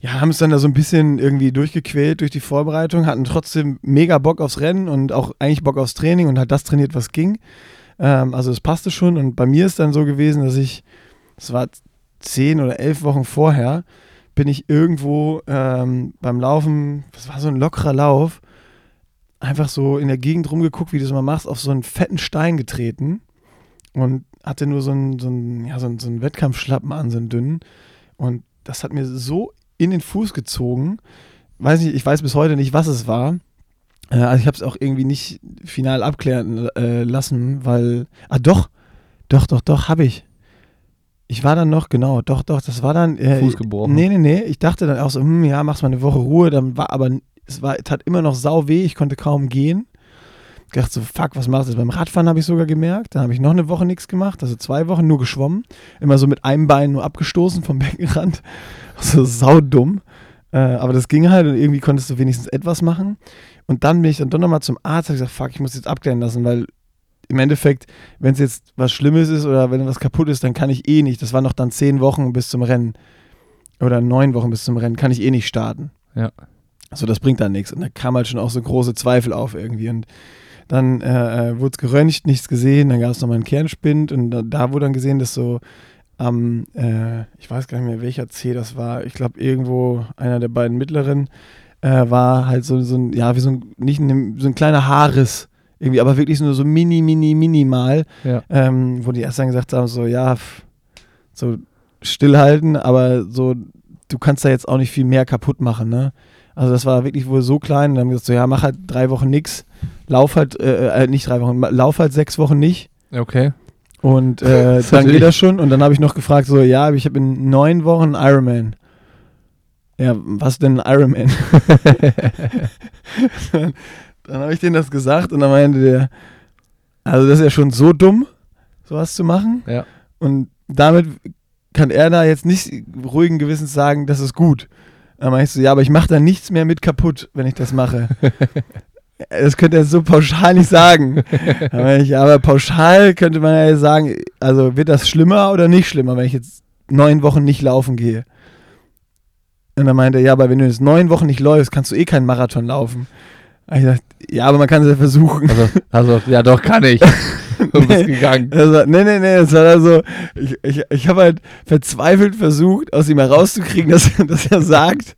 ja, haben uns dann da so ein bisschen irgendwie durchgequält durch die Vorbereitung, hatten trotzdem mega Bock aufs Rennen und auch eigentlich Bock aufs Training und hat das trainiert, was ging. Ähm, also es passte schon und bei mir ist dann so gewesen, dass ich, es war zehn oder elf Wochen vorher, bin ich irgendwo ähm, beim Laufen, das war so ein lockerer Lauf, einfach so in der Gegend rumgeguckt, wie du es mal machst, auf so einen fetten Stein getreten und hatte nur so einen, so einen, ja, so einen, so einen Wettkampfschlappen an, so einen dünnen. Und das hat mir so in den Fuß gezogen. Weiß nicht, ich weiß bis heute nicht, was es war. Äh, also ich habe es auch irgendwie nicht final abklären äh, lassen, weil. Ah, doch, doch, doch, doch, habe ich. Ich war dann noch, genau, doch, doch, das war dann. Äh, Fuß gebrochen. Nee, nee, nee. Ich dachte dann auch so, hm, ja, machst mal eine Woche Ruhe. Dann war aber es war, tat immer noch sau weh, ich konnte kaum gehen. Ich dachte so, fuck, was machst du jetzt? Beim Radfahren habe ich sogar gemerkt. Dann habe ich noch eine Woche nichts gemacht, also zwei Wochen nur geschwommen. Immer so mit einem Bein nur abgestoßen vom Beckenrand. So saudumm. Äh, aber das ging halt und irgendwie konntest du wenigstens etwas machen. Und dann bin ich dann doch nochmal zum Arzt und gesagt, fuck, ich muss jetzt abklären lassen, weil im Endeffekt, wenn es jetzt was Schlimmes ist oder wenn was kaputt ist, dann kann ich eh nicht. Das waren noch dann zehn Wochen bis zum Rennen. Oder neun Wochen bis zum Rennen, kann ich eh nicht starten. Ja. So, das bringt dann nichts. Und da kam halt schon auch so große Zweifel auf irgendwie. Und dann äh, äh wurde es geröntgt, nichts gesehen. Dann gab es nochmal einen Kernspind und da, da, wurde dann gesehen, dass so am, äh, ich weiß gar nicht mehr, welcher C das war. Ich glaube, irgendwo einer der beiden mittleren äh, war halt so, so ein, ja, wie so ein, nicht ein, so ein kleiner Haarriss. Irgendwie, aber wirklich nur so mini, mini, minimal. Ja. Ähm, wo die erst dann gesagt haben, so, ja, so stillhalten, aber so, du kannst da jetzt auch nicht viel mehr kaputt machen, ne? Also das war wirklich wohl so klein. Und dann haben wir gesagt, so, ja, mach halt drei Wochen nichts. Lauf halt, äh, äh, nicht drei Wochen, lauf halt sechs Wochen nicht. Okay. Und äh, dann geht das schon. Und dann habe ich noch gefragt, so, ja, ich habe in neun Wochen Ironman. Ja, was denn Ironman? dann dann habe ich denen das gesagt und dann meinte der, also das ist ja schon so dumm, sowas zu machen. Ja. Und damit kann er da jetzt nicht ruhigen Gewissens sagen, das ist gut. Dann meinst du, ja, aber ich mache da nichts mehr mit kaputt, wenn ich das mache. das könnte er so pauschal nicht sagen. Dann meine ich, aber pauschal könnte man ja sagen, also wird das schlimmer oder nicht schlimmer, wenn ich jetzt neun Wochen nicht laufen gehe? Und dann meinte er, ja, aber wenn du jetzt neun Wochen nicht läufst, kannst du eh keinen Marathon laufen. Ich dachte, ja, aber man kann es ja versuchen. Also, also ja, doch, kann ich. Du bist gegangen. Also, nee, nee, nee, das war also, ich, ich, ich habe halt verzweifelt versucht, aus ihm herauszukriegen, dass, dass er sagt,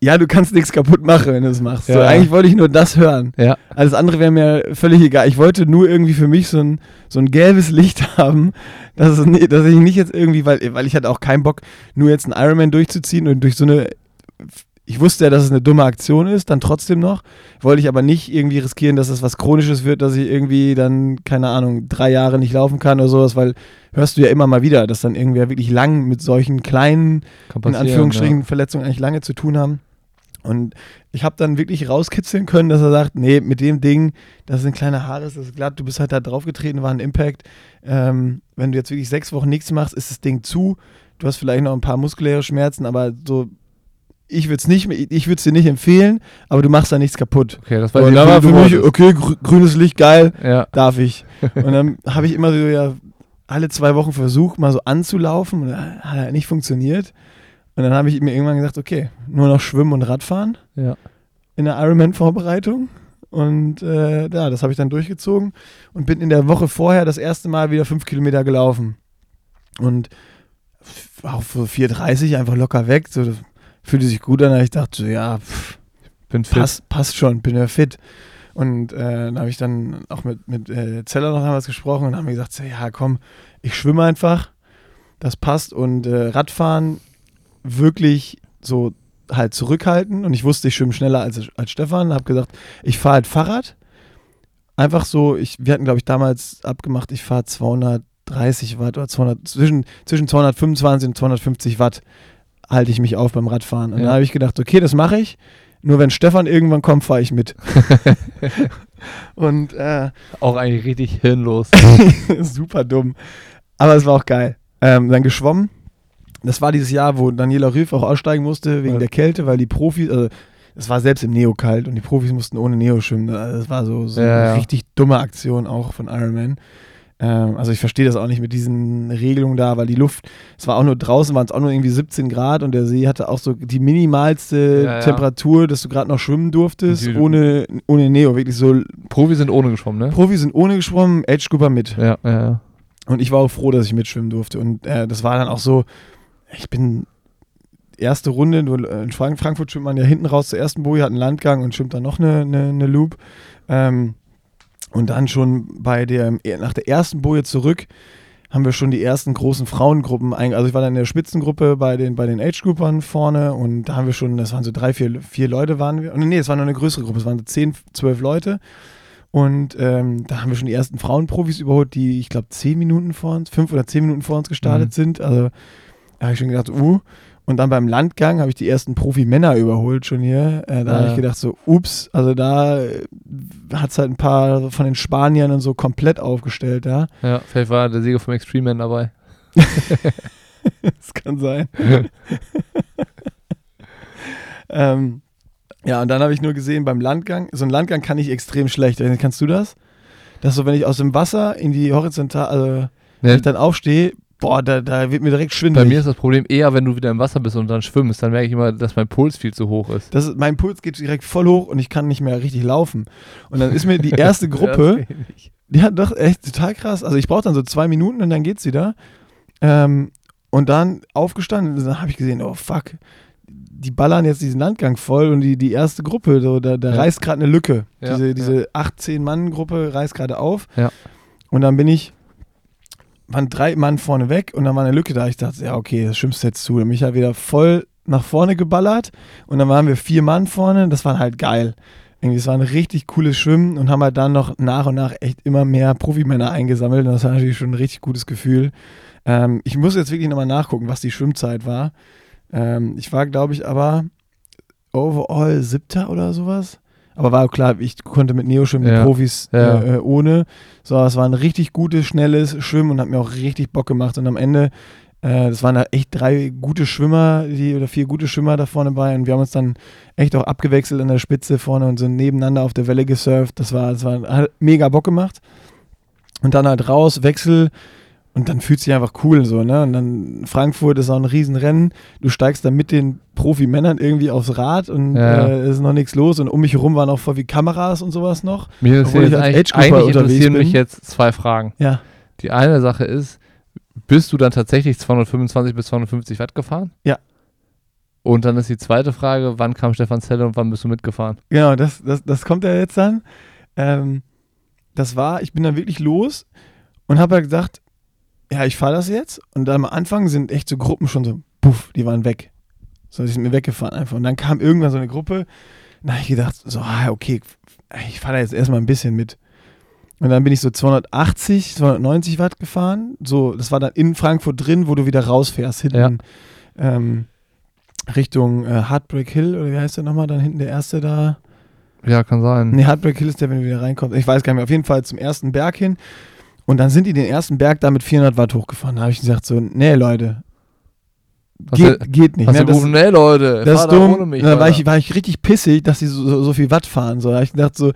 ja, du kannst nichts kaputt machen, wenn du es machst. Ja. So, eigentlich wollte ich nur das hören. Ja. Alles andere wäre mir völlig egal. Ich wollte nur irgendwie für mich so ein, so ein gelbes Licht haben, dass, es, dass ich nicht jetzt irgendwie, weil, weil ich hatte auch keinen Bock, nur jetzt einen Ironman durchzuziehen und durch so eine ich wusste ja, dass es eine dumme Aktion ist, dann trotzdem noch. Wollte ich aber nicht irgendwie riskieren, dass es was Chronisches wird, dass ich irgendwie dann, keine Ahnung, drei Jahre nicht laufen kann oder sowas, weil hörst du ja immer mal wieder, dass dann irgendwer wirklich lang mit solchen kleinen, in Anführungsstrichen, ja. Verletzungen eigentlich lange zu tun haben. Und ich habe dann wirklich rauskitzeln können, dass er sagt, nee, mit dem Ding, das ist ein kleiner Haar, das ist glatt, du bist halt da draufgetreten, war ein Impact. Ähm, wenn du jetzt wirklich sechs Wochen nichts machst, ist das Ding zu. Du hast vielleicht noch ein paar muskuläre Schmerzen, aber so ich würde es nicht, ich würde dir nicht empfehlen, aber du machst da nichts kaputt. Okay, das war, und dann war für mich, okay, grünes Licht, geil, ja. darf ich. Und dann habe ich immer so ja alle zwei Wochen versucht, mal so anzulaufen und hat halt nicht funktioniert. Und dann habe ich mir irgendwann gesagt, okay, nur noch Schwimmen und Radfahren ja. in der Ironman-Vorbereitung. Und äh, ja, das habe ich dann durchgezogen und bin in der Woche vorher das erste Mal wieder fünf Kilometer gelaufen. Und auch für 4,30 einfach locker weg. So, fühlte sich gut an. Ich dachte so, ja, pff, bin fit. Passt, passt schon, bin ja fit. Und äh, da habe ich dann auch mit, mit äh, Zeller noch einmal gesprochen und haben gesagt, so, ja komm, ich schwimme einfach, das passt. Und äh, Radfahren wirklich so halt zurückhalten. Und ich wusste, ich schwimme schneller als, als Stefan. Habe gesagt, ich fahre halt Fahrrad. Einfach so, ich, wir hatten glaube ich damals abgemacht, ich fahre 230 Watt oder 200, zwischen, zwischen 225 und 250 Watt halte ich mich auf beim Radfahren. Und ja. da habe ich gedacht, okay, das mache ich. Nur wenn Stefan irgendwann kommt, fahre ich mit. und äh, auch eigentlich richtig hirnlos. super dumm. Aber es war auch geil. Ähm, dann geschwommen. Das war dieses Jahr, wo Daniela Rüff auch aussteigen musste wegen ja. der Kälte, weil die Profis, also es war selbst im Neo kalt und die Profis mussten ohne Neo schwimmen. Also das war so, so ja, eine richtig dumme Aktion auch von Ironman. Ähm, also ich verstehe das auch nicht mit diesen Regelungen da, weil die Luft, es war auch nur draußen, waren es auch nur irgendwie 17 Grad und der See hatte auch so die minimalste ja, ja. Temperatur, dass du gerade noch schwimmen durftest, ohne, ohne Neo, wirklich so. Profi sind ohne geschwommen, ne? Profi sind ohne geschwommen, Edge Scooper mit. Ja, ja, ja. Und ich war auch froh, dass ich mitschwimmen durfte und äh, das war dann auch so, ich bin erste Runde, in Frankfurt schwimmt man ja hinten raus zur ersten Boje, hat einen Landgang und schwimmt dann noch eine, eine, eine Loop. Ähm, und dann schon bei der, nach der ersten Boje zurück, haben wir schon die ersten großen Frauengruppen. Also ich war dann in der Spitzengruppe bei den, bei den Age-Groupern vorne und da haben wir schon, das waren so drei, vier, vier Leute waren wir. Und nee, es war noch eine größere Gruppe, es waren so zehn, zwölf Leute. Und ähm, da haben wir schon die ersten Frauenprofis überholt, die, ich glaube, zehn Minuten vor uns, fünf oder zehn Minuten vor uns gestartet mhm. sind. Also da habe ich schon gedacht, uh, und dann beim Landgang habe ich die ersten Profi-Männer überholt schon hier. Äh, da ja. habe ich gedacht so, ups, also da äh, hat es halt ein paar von den Spaniern und so komplett aufgestellt, ja. Ja, vielleicht war der Sieger vom Extreme Man dabei. das kann sein. ähm, ja, und dann habe ich nur gesehen beim Landgang, so ein Landgang kann ich extrem schlecht. Kannst du das? Dass so, wenn ich aus dem Wasser in die Horizontal, also wenn ich dann aufstehe, Boah, da, da wird mir direkt schwindelig. Bei mir ist das Problem eher, wenn du wieder im Wasser bist und dann schwimmst, dann merke ich immer, dass mein Puls viel zu hoch ist. Das ist mein Puls geht direkt voll hoch und ich kann nicht mehr richtig laufen. Und dann ist mir die erste Gruppe, die hat doch echt total krass. Also ich brauche dann so zwei Minuten und dann geht's wieder. Ähm, und dann aufgestanden, dann habe ich gesehen, oh fuck, die ballern jetzt diesen Landgang voll und die, die erste Gruppe, so, da, da ja. reißt gerade eine Lücke. Ja, diese, diese ja. 18-Mann-Gruppe reißt gerade auf. Ja. Und dann bin ich waren drei Mann vorne weg und dann war eine Lücke da. Ich dachte, ja, okay, das schwimmst jetzt zu. Dann bin ich ja wieder voll nach vorne geballert und dann waren wir vier Mann vorne. Das war halt geil. Irgendwie, es war ein richtig cooles Schwimmen und haben halt dann noch nach und nach echt immer mehr Profimänner eingesammelt. Und das war natürlich schon ein richtig gutes Gefühl. Ähm, ich muss jetzt wirklich nochmal nachgucken, was die Schwimmzeit war. Ähm, ich war, glaube ich, aber overall siebter oder sowas. Aber war klar, ich konnte mit Neo schwimmen, ja. mit Profis ja. äh, ohne. So, es war ein richtig gutes, schnelles Schwimmen und hat mir auch richtig Bock gemacht. Und am Ende, äh, das waren da echt drei gute Schwimmer, die, oder vier gute Schwimmer da vorne bei. Und wir haben uns dann echt auch abgewechselt an der Spitze vorne und so nebeneinander auf der Welle gesurft. Das war, das war hat mega Bock gemacht. Und dann halt raus, Wechsel und dann fühlt sich einfach cool so, ne? Und dann Frankfurt ist auch ein Riesenrennen. Du steigst dann mit den Profimännern irgendwie aufs Rad und ja. äh, ist noch nichts los. Und um mich herum waren auch voll wie Kameras und sowas noch. Mir ist jetzt eigentlich, eigentlich interessieren bin. mich jetzt zwei Fragen. Ja. Die eine Sache ist, bist du dann tatsächlich 225 bis 250 Watt gefahren? Ja. Und dann ist die zweite Frage, wann kam Stefan Zelle und wann bist du mitgefahren? Genau, das, das, das kommt ja jetzt dann. Ähm, das war, ich bin dann wirklich los und habe ja gesagt, ja, ich fahre das jetzt. Und am Anfang sind echt so Gruppen schon so, puff, die waren weg. So, die sind mir weggefahren einfach. Und dann kam irgendwann so eine Gruppe, da habe ich gedacht, so, ah, okay, ich fahre da jetzt erstmal ein bisschen mit. Und dann bin ich so 280, 290 Watt gefahren. So, das war dann in Frankfurt drin, wo du wieder rausfährst, hinten ja. ähm, Richtung äh, Heartbreak Hill, oder wie heißt der nochmal? Dann hinten der erste da. Ja, kann sein. Nee, Heartbreak Hill ist der, wenn du wieder reinkommst. Ich weiß gar nicht mehr. Auf jeden Fall zum ersten Berg hin. Und dann sind die den ersten Berg da mit 400 Watt hochgefahren. Da habe ich gesagt so, nee Leute, geht, du, geht nicht. Hast ne? du gerufen, nee Leute, das ist dumm. Ohne mich, da war ich, war ich richtig pissig, dass die so, so, so viel Watt fahren. So, da habe ich gedacht so,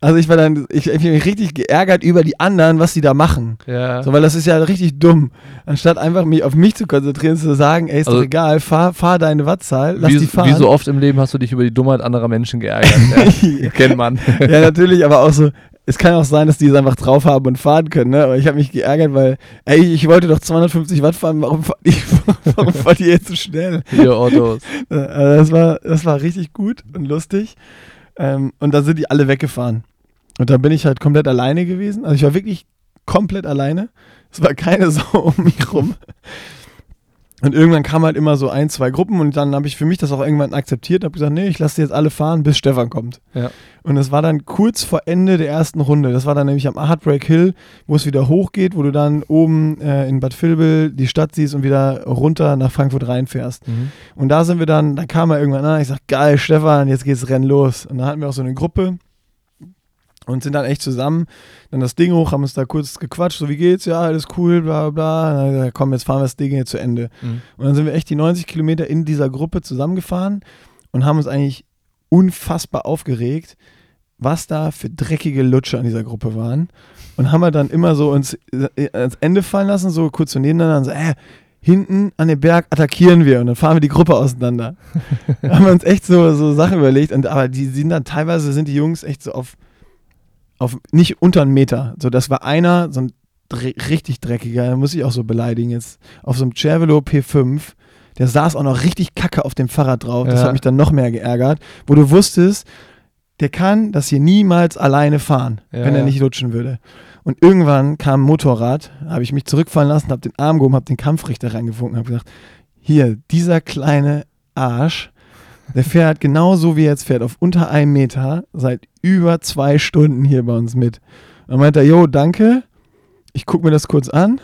Also ich war dann, ich, ich habe mich richtig geärgert über die anderen, was sie da machen. Ja. So, weil das ist ja richtig dumm. Anstatt einfach mich auf mich zu konzentrieren, zu sagen, ey, ist Also- doch egal, fahr, fahr deine Wattzahl, lass wie, die fahren. wie so oft im Leben hast du dich über die Dummheit anderer Menschen geärgert. ja. Kennt man. ja, natürlich, aber auch so, es kann auch sein, dass die es einfach drauf haben und fahren können, ne? Aber ich habe mich geärgert, weil, ey, ich wollte doch 250 Watt fahren, warum fahrt ihr, warum fahrt ihr jetzt so schnell? Hier Autos. Äh, Also das war, das war richtig gut und lustig. Ähm, und dann sind die alle weggefahren. Und dann bin ich halt komplett alleine gewesen. Also ich war wirklich komplett alleine. Es war keine Sau um mich rum. Und irgendwann kamen halt immer so ein, zwei Gruppen und dann habe ich für mich das auch irgendwann akzeptiert und habe gesagt, nee, ich lasse die jetzt alle fahren, bis Stefan kommt. Ja. Und es war dann kurz vor Ende der ersten Runde. Das war dann nämlich am Heartbreak Hill, wo es wieder hochgeht, wo du dann oben äh, in Bad Vilbel die Stadt siehst und wieder runter nach Frankfurt reinfährst. Mhm. Und da sind wir dann, da kam er irgendwann an, ich sag, geil, Stefan, jetzt geht's Rennen los. Und dann hatten wir auch so eine Gruppe und sind dann echt zusammen, dann das Ding hoch, haben uns da kurz gequatscht, so wie geht's, ja, alles cool, bla bla dann komm, jetzt fahren wir das Ding jetzt zu Ende. Mhm. Und dann sind wir echt die 90 Kilometer in dieser Gruppe zusammengefahren und haben uns eigentlich unfassbar aufgeregt, was da für dreckige Lutsche an dieser Gruppe waren. Und haben wir dann immer so uns äh, ans Ende fallen lassen, so kurz so nebeneinander und so, äh, hinten an den Berg attackieren wir und dann fahren wir die Gruppe auseinander. da haben wir uns echt so, so Sachen überlegt. Und, aber die sind dann teilweise sind die Jungs echt so auf, auf nicht unter einen Meter. So, das war einer, so ein dre richtig dreckiger, da muss ich auch so beleidigen jetzt, auf so einem Cervelo P5. Der saß auch noch richtig kacke auf dem Fahrrad drauf. Das Ja. hat mich dann noch mehr geärgert, wo du wusstest, der kann das hier niemals alleine fahren, Ja, wenn er nicht rutschen würde. Und irgendwann kam ein Motorrad, habe ich mich zurückfallen lassen, habe den Arm gehoben, habe den Kampfrichter reingefunken, habe gesagt, hier, dieser kleine Arsch, der fährt genauso wie er jetzt fährt, auf unter einem Meter, seit über zwei Stunden hier bei uns mit. Dann meint er, jo, danke, ich gucke mir das kurz an,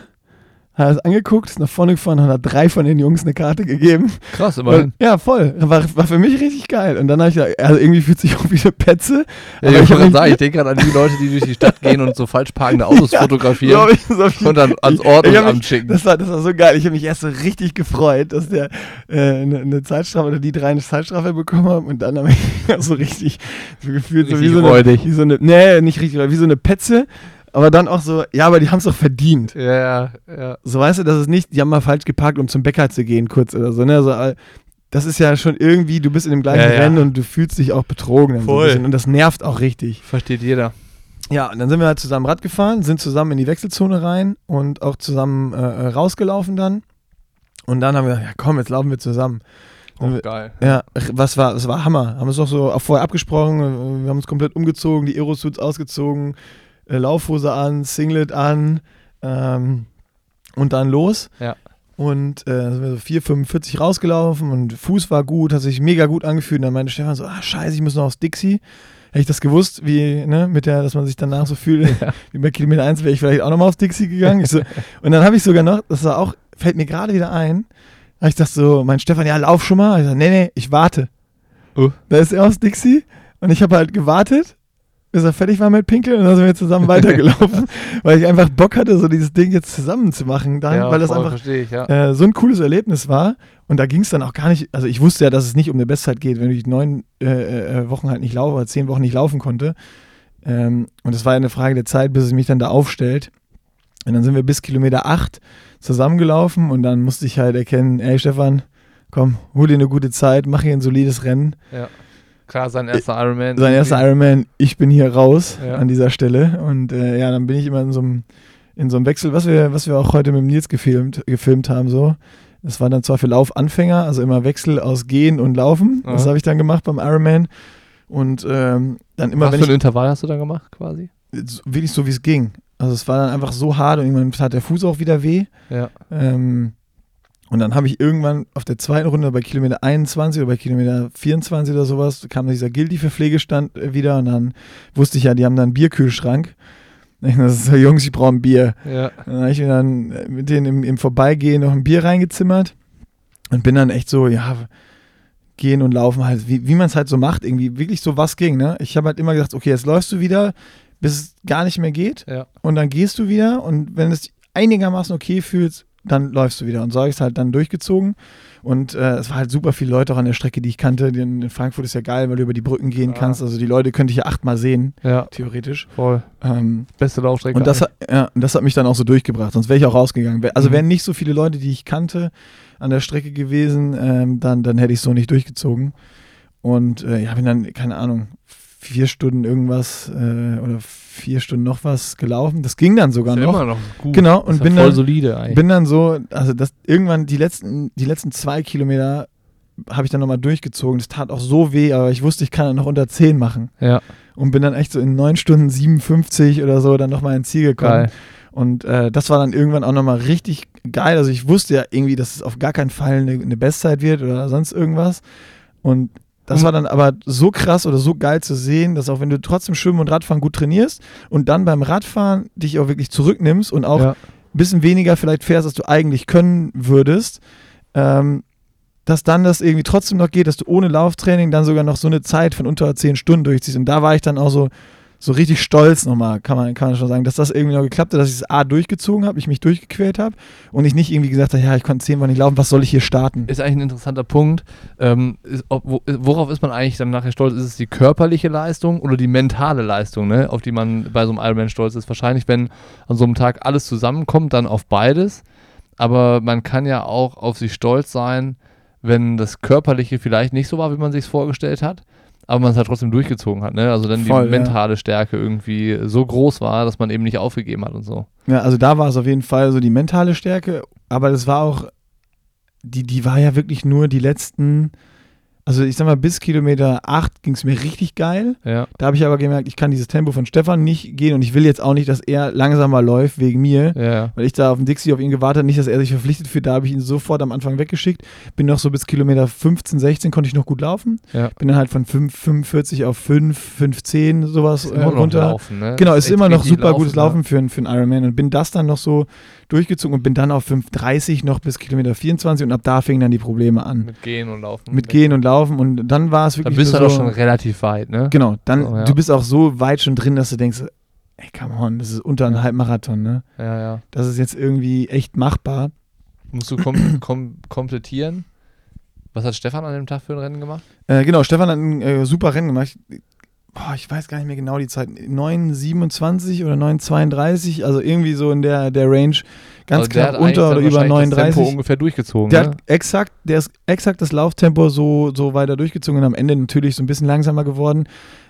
hat es angeguckt, ist nach vorne gefahren und hat drei von den Jungs eine Karte gegeben. Krass, immerhin. Ja, voll. War, war für mich richtig geil. Und dann habe ich gedacht, also irgendwie fühlt sich auch wie eine Petze. Ja, ich ich sagen, ich denke gerade an die Leute, die durch die Stadt gehen und so falsch parkende Autos Ja, fotografieren So ich, so ich, und dann ans Ordnungsamt mich- schicken. Das war, das war so geil. Ich habe mich erst so richtig gefreut, dass der äh, eine, eine Zeitstrafe oder die drei eine Zeitstrafe bekommen haben und dann habe ich so richtig so gefühlt so wie Richtig so, eine, wie so eine, nee, nicht richtig, wie so eine Petze, aber dann auch so, ja, aber die haben es doch verdient. Ja, ja, ja. So weißt du, das ist nicht, die haben mal falsch geparkt, um zum Bäcker zu gehen, kurz oder so, ne? So, äh, das ist ja schon irgendwie, du bist in dem gleichen Ja. Rennen und du fühlst dich auch betrogen. So Voll. bisschen. und das nervt auch richtig. Versteht jeder. Ja, und dann sind wir halt zusammen Rad gefahren, sind zusammen in die Wechselzone rein und auch zusammen äh, äh, rausgelaufen dann. Und dann haben wir gesagt, ja komm, jetzt laufen wir zusammen. Oh, wir- geil. Ja, was war, das war Hammer. Haben uns doch so vorher abgesprochen, äh, wir haben uns komplett umgezogen, die Aerosuits ausgezogen, Laufhose an, Singlet an ähm, und dann los. Ja. Und äh, sind wir so 4,45 rausgelaufen und Fuß war gut, hat sich mega gut angefühlt. Und dann meinte Stefan so, ah scheiße, ich muss noch aufs Dixie. Hätte ich das gewusst, wie, ne, mit der, dass man sich danach so fühlt, Ja. wie bei Kilometer 1 wäre ich vielleicht auch nochmal aufs Dixie gegangen. So, und dann habe ich sogar noch, das war auch, fällt mir gerade wieder ein, habe ich dachte so, mein Stefan, ja, lauf schon mal. Ich sag, nee, nee, ich warte. Oh. Da ist er aufs Dixie und ich habe halt gewartet, bis er fertig war mit Pinkeln und dann sind wir zusammen weitergelaufen, weil ich einfach Bock hatte, so dieses Ding jetzt zusammen zu machen, ja, weil das einfach ich, ja. äh, so ein cooles Erlebnis war. Und da ging es dann auch gar nicht, also ich wusste ja, dass es nicht um eine Bestzeit geht, wenn ich neun äh, äh, Wochen halt nicht laufe oder zehn Wochen nicht laufen konnte. Ähm, und es war ja eine Frage der Zeit, bis es mich dann da aufstellt. Und dann sind wir bis Kilometer acht zusammengelaufen und dann musste ich halt erkennen, ey Stefan, komm, hol dir eine gute Zeit, mach hier ein solides Rennen. ja. Klar, sein erster Ironman. Sein erster Ironman, ich bin hier raus Ja. an dieser Stelle. Und äh, ja, dann bin ich immer in so einem in so einem Wechsel, was wir, was wir auch heute mit dem Nils gefilmt, gefilmt haben, so. Das war dann zwar für Laufanfänger, also immer Wechsel aus Gehen und Laufen. Das Aha. habe ich dann gemacht beim Ironman. Und ähm, dann immer, Was für ein Intervall hast du da gemacht, quasi? wirklich so wie es ging. Also es war dann einfach so hart und irgendwann tat der Fuß auch wieder weh. Ja. Ähm, und dann habe ich irgendwann auf der zweiten Runde bei Kilometer 21 oder bei Kilometer 24 oder sowas, kam dieser Guilty-Verpflegestand äh, wieder und dann wusste ich ja, die haben da einen Bierkühlschrank. Ich dachte, Das ist so, Jungs, ich brauche ein Bier. Ja. Dann habe ich mir dann äh, mit denen im, im Vorbeigehen noch ein Bier reingezimmert und bin dann echt so, ja, gehen und laufen halt, wie, wie man es halt so macht, irgendwie wirklich so was ging, ne? Ich habe halt immer gedacht, okay, jetzt läufst du wieder, bis es gar nicht mehr geht Ja. und dann gehst du wieder und wenn es einigermaßen okay fühlst, dann läufst du wieder. Und so habe ich es halt dann durchgezogen. Und äh, es war halt super viele Leute auch an der Strecke, die ich kannte. In Frankfurt ist ja geil, weil du über die Brücken gehen ja. kannst. Also die Leute könnte ich ja achtmal sehen, ja. theoretisch. Voll. Ähm, Beste Laufstrecke. Und das, hat, ja, und das hat mich dann auch so durchgebracht. Sonst wäre ich auch rausgegangen. Also mhm. wären nicht so viele Leute, die ich kannte, an der Strecke gewesen, ähm, dann, dann hätte ich es so nicht durchgezogen. Und äh, ja, bin dann, keine Ahnung, vier Stunden irgendwas äh, oder vier Stunden noch was gelaufen. Das ging dann sogar ist noch. Immer noch gut. Genau und bin voll dann solide eigentlich. bin dann so, also das irgendwann die letzten die letzten zwei Kilometer habe ich dann nochmal durchgezogen. Das tat auch so weh, aber ich wusste, ich kann dann noch unter zehn machen. Ja. Und bin dann echt so in neun Stunden 57 oder so dann nochmal ins Ziel gekommen. Geil. Und äh, das war dann irgendwann auch nochmal richtig geil. Also ich wusste ja irgendwie, dass es auf gar keinen Fall eine, eine Bestzeit wird oder sonst irgendwas. Und das war dann aber so krass oder so geil zu sehen, dass auch wenn du trotzdem Schwimmen und Radfahren gut trainierst und dann beim Radfahren dich auch wirklich zurücknimmst und auch ja. ein bisschen weniger vielleicht fährst, als du eigentlich können würdest, ähm, dass dann das irgendwie trotzdem noch geht, dass du ohne Lauftraining dann sogar noch so eine Zeit von unter 10 Stunden durchziehst. Und da war ich dann auch so, so richtig stolz nochmal, kann man, kann man schon sagen, dass das irgendwie noch geklappt hat, dass ich es A durchgezogen habe, ich mich durchgequält habe und ich nicht irgendwie gesagt habe, ja, ich konnte zehnmal nicht laufen, was soll ich hier starten? Ist eigentlich ein interessanter Punkt. Ähm, ist, ob, worauf ist man eigentlich dann nachher stolz? Ist es die körperliche Leistung oder die mentale Leistung, ne, auf die man bei so einem Ironman stolz ist? Wahrscheinlich, wenn an so einem Tag alles zusammenkommt, dann auf beides. Aber man kann ja auch auf sich stolz sein, wenn das Körperliche vielleicht nicht so war, wie man sich es vorgestellt hat aber man es halt trotzdem durchgezogen hat, ne? Also dann Voll, die mentale ja. Stärke irgendwie so groß war, dass man eben nicht aufgegeben hat und so. Ja, also da war es auf jeden Fall so die mentale Stärke, aber das war auch, die, die war ja wirklich nur die letzten also ich sag mal, bis Kilometer 8 ging es mir richtig geil. Ja. Da habe ich aber gemerkt, ich kann dieses Tempo von Stefan nicht gehen und ich will jetzt auch nicht, dass er langsamer läuft wegen mir, ja. weil ich da auf dem Dixie auf ihn gewartet habe, nicht, dass er sich verpflichtet fühlt. Da habe ich ihn sofort am Anfang weggeschickt. Bin noch so bis Kilometer 15, 16 konnte ich noch gut laufen. Ja. Bin dann halt von 5, 45 auf 5, 15 sowas äh, runter. Laufen, ne? Genau, ist, ist immer noch super laufen, gutes Laufen für, für einen Ironman und bin das dann noch so durchgezogen und bin dann auf 5,30 noch bis Kilometer 24 und ab da fingen dann die Probleme an. Mit Gehen und Laufen. Mit Gehen und Laufen und dann war es wirklich. Dann bist du so, doch schon relativ weit, ne? Genau, dann so, ja. du bist auch so weit schon drin, dass du denkst, ey, come on, das ist unter einem Halbmarathon, ne? Ja, ja. Das ist jetzt irgendwie echt machbar. Musst du kom kom komplettieren? Was hat Stefan an dem Tag für ein Rennen gemacht? Äh, genau, Stefan hat ein äh, super Rennen gemacht boah, ich weiß gar nicht mehr genau die Zeit, 9,27 oder 9,32, also irgendwie so in der, der Range, ganz also knapp unter oder über 39. Das Tempo ungefähr durchgezogen. Der ne? hat exakt, der ist exakt das Lauftempo so, so weiter durchgezogen und am Ende natürlich so ein bisschen langsamer geworden.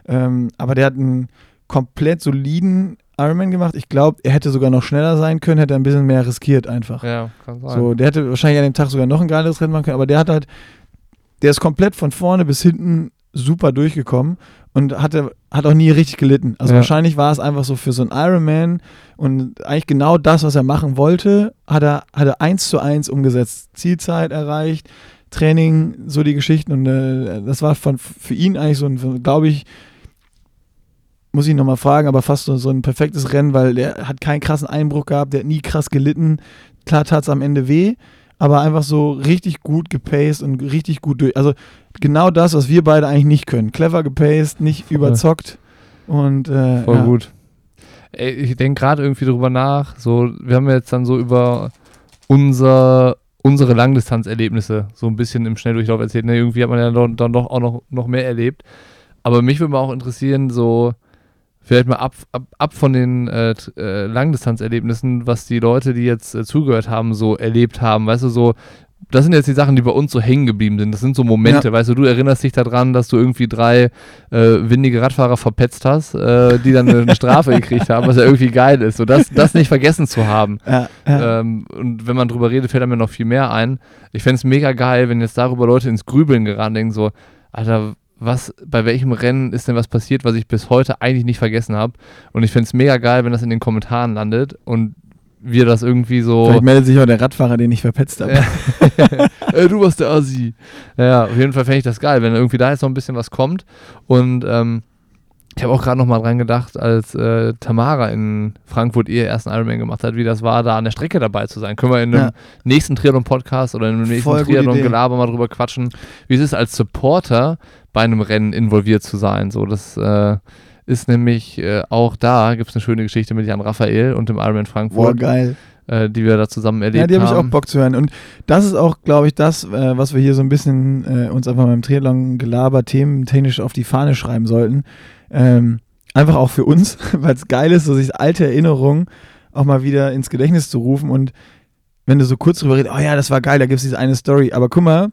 Ähm, aber der hat einen komplett soliden Ironman gemacht. Ich glaube, er hätte sogar noch schneller sein können, hätte ein bisschen mehr riskiert einfach. Ja, kann sein. So, der hätte wahrscheinlich an dem Tag sogar noch ein geiles Rennen machen können, aber der hat halt, der ist komplett von vorne bis hinten super durchgekommen und hatte, hat auch nie richtig gelitten. Also ja. wahrscheinlich war es einfach so für so einen Ironman und eigentlich genau das, was er machen wollte, hat er, hat er eins zu eins umgesetzt. Zielzeit erreicht, Training, so die Geschichten und äh, das war von, für ihn eigentlich so ein, glaube ich, muss ich nochmal fragen, aber fast so, so ein perfektes Rennen, weil der hat keinen krassen Einbruch gehabt, der hat nie krass gelitten. Klar tat es am Ende weh, aber einfach so richtig gut gepaced und richtig gut durch. Also genau das, was wir beide eigentlich nicht können. Clever gepaced, nicht Voll. überzockt und äh, Voll ja. gut. Ey, ich denke gerade irgendwie drüber nach. So, wir haben jetzt dann so über unser, unsere Langdistanzerlebnisse so ein bisschen im Schnelldurchlauf erzählt. Ne, irgendwie hat man ja dann, doch auch noch, noch mehr erlebt. Aber mich würde mal auch interessieren, so vielleicht mal ab, ab, ab von den äh, äh, Langdistanzerlebnissen, was die Leute, die jetzt äh, zugehört haben, so erlebt haben. Weißt du, so, das sind jetzt die Sachen, die bei uns so hängen geblieben sind. Das sind so Momente, ja. weißt du, du erinnerst dich daran, dass du irgendwie drei äh, windige Radfahrer verpetzt hast, äh, die dann eine Strafe gekriegt haben, was ja irgendwie geil ist. So, das, das nicht vergessen zu haben. Ja, ja. Ähm, und wenn man drüber redet, fällt mir noch viel mehr ein. Ich fände es mega geil, wenn jetzt darüber Leute ins Grübeln geraten denken, so, Alter, was, bei welchem Rennen ist denn was passiert, was ich bis heute eigentlich nicht vergessen habe. Und ich fände es mega geil, wenn das in den Kommentaren landet und wir das irgendwie so. Vielleicht meldet sich auch der Radfahrer, den ich verpetzt habe. äh, du warst der Assi. Ja, auf jeden Fall fände ich das geil, wenn irgendwie da jetzt noch ein bisschen was kommt. Und ähm, ich habe auch gerade noch mal dran gedacht, als äh, Tamara in Frankfurt ihr ersten Ironman gemacht hat, wie das war, da an der Strecke dabei zu sein. Können wir in einem ja. nächsten Triathlon-Podcast oder in einem nächsten Triathlon-Gelaber mal drüber quatschen, wie es ist, als Supporter bei einem Rennen involviert zu sein. So, das äh, ist nämlich äh, auch da, gibt es eine schöne Geschichte mit Jan Raphael und dem Ironman Frankfurt. Boah, geil. äh, die wir da zusammen erlebt haben. Ja, die habe ich auch Bock zu hören. Und das ist auch, glaube ich, das, äh, was wir hier so ein bisschen äh, uns einfach beim Triathlon Gelaber thementechnisch auf die Fahne schreiben sollten. Ähm, einfach auch für uns, weil es geil ist, so sich alte Erinnerungen auch mal wieder ins Gedächtnis zu rufen und wenn du so kurz drüber redest, oh ja, das war geil, da gibt es diese eine Story. Aber guck mal,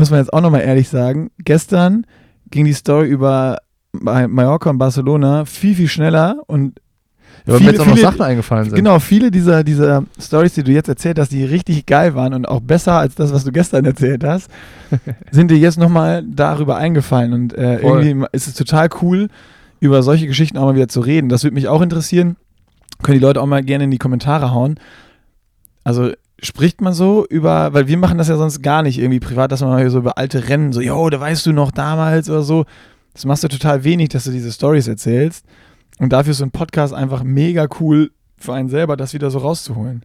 muss man jetzt auch nochmal ehrlich sagen, gestern ging die Story über Mallorca und Barcelona viel, viel schneller und ja, weil mir jetzt auch noch Sachen eingefallen sind. Genau, viele dieser, dieser Stories, die du jetzt erzählt hast, die richtig geil waren und auch besser als das, was du gestern erzählt hast, sind dir jetzt nochmal darüber eingefallen. Und äh, irgendwie ist es total cool, über solche Geschichten auch mal wieder zu reden. Das würde mich auch interessieren. Können die Leute auch mal gerne in die Kommentare hauen. Also spricht man so über, weil wir machen das ja sonst gar nicht irgendwie privat, dass man mal so über alte Rennen, so, yo, da weißt du noch damals oder so. Das machst du total wenig, dass du diese Stories erzählst. Und dafür ist so ein Podcast einfach mega cool für einen selber, das wieder so rauszuholen.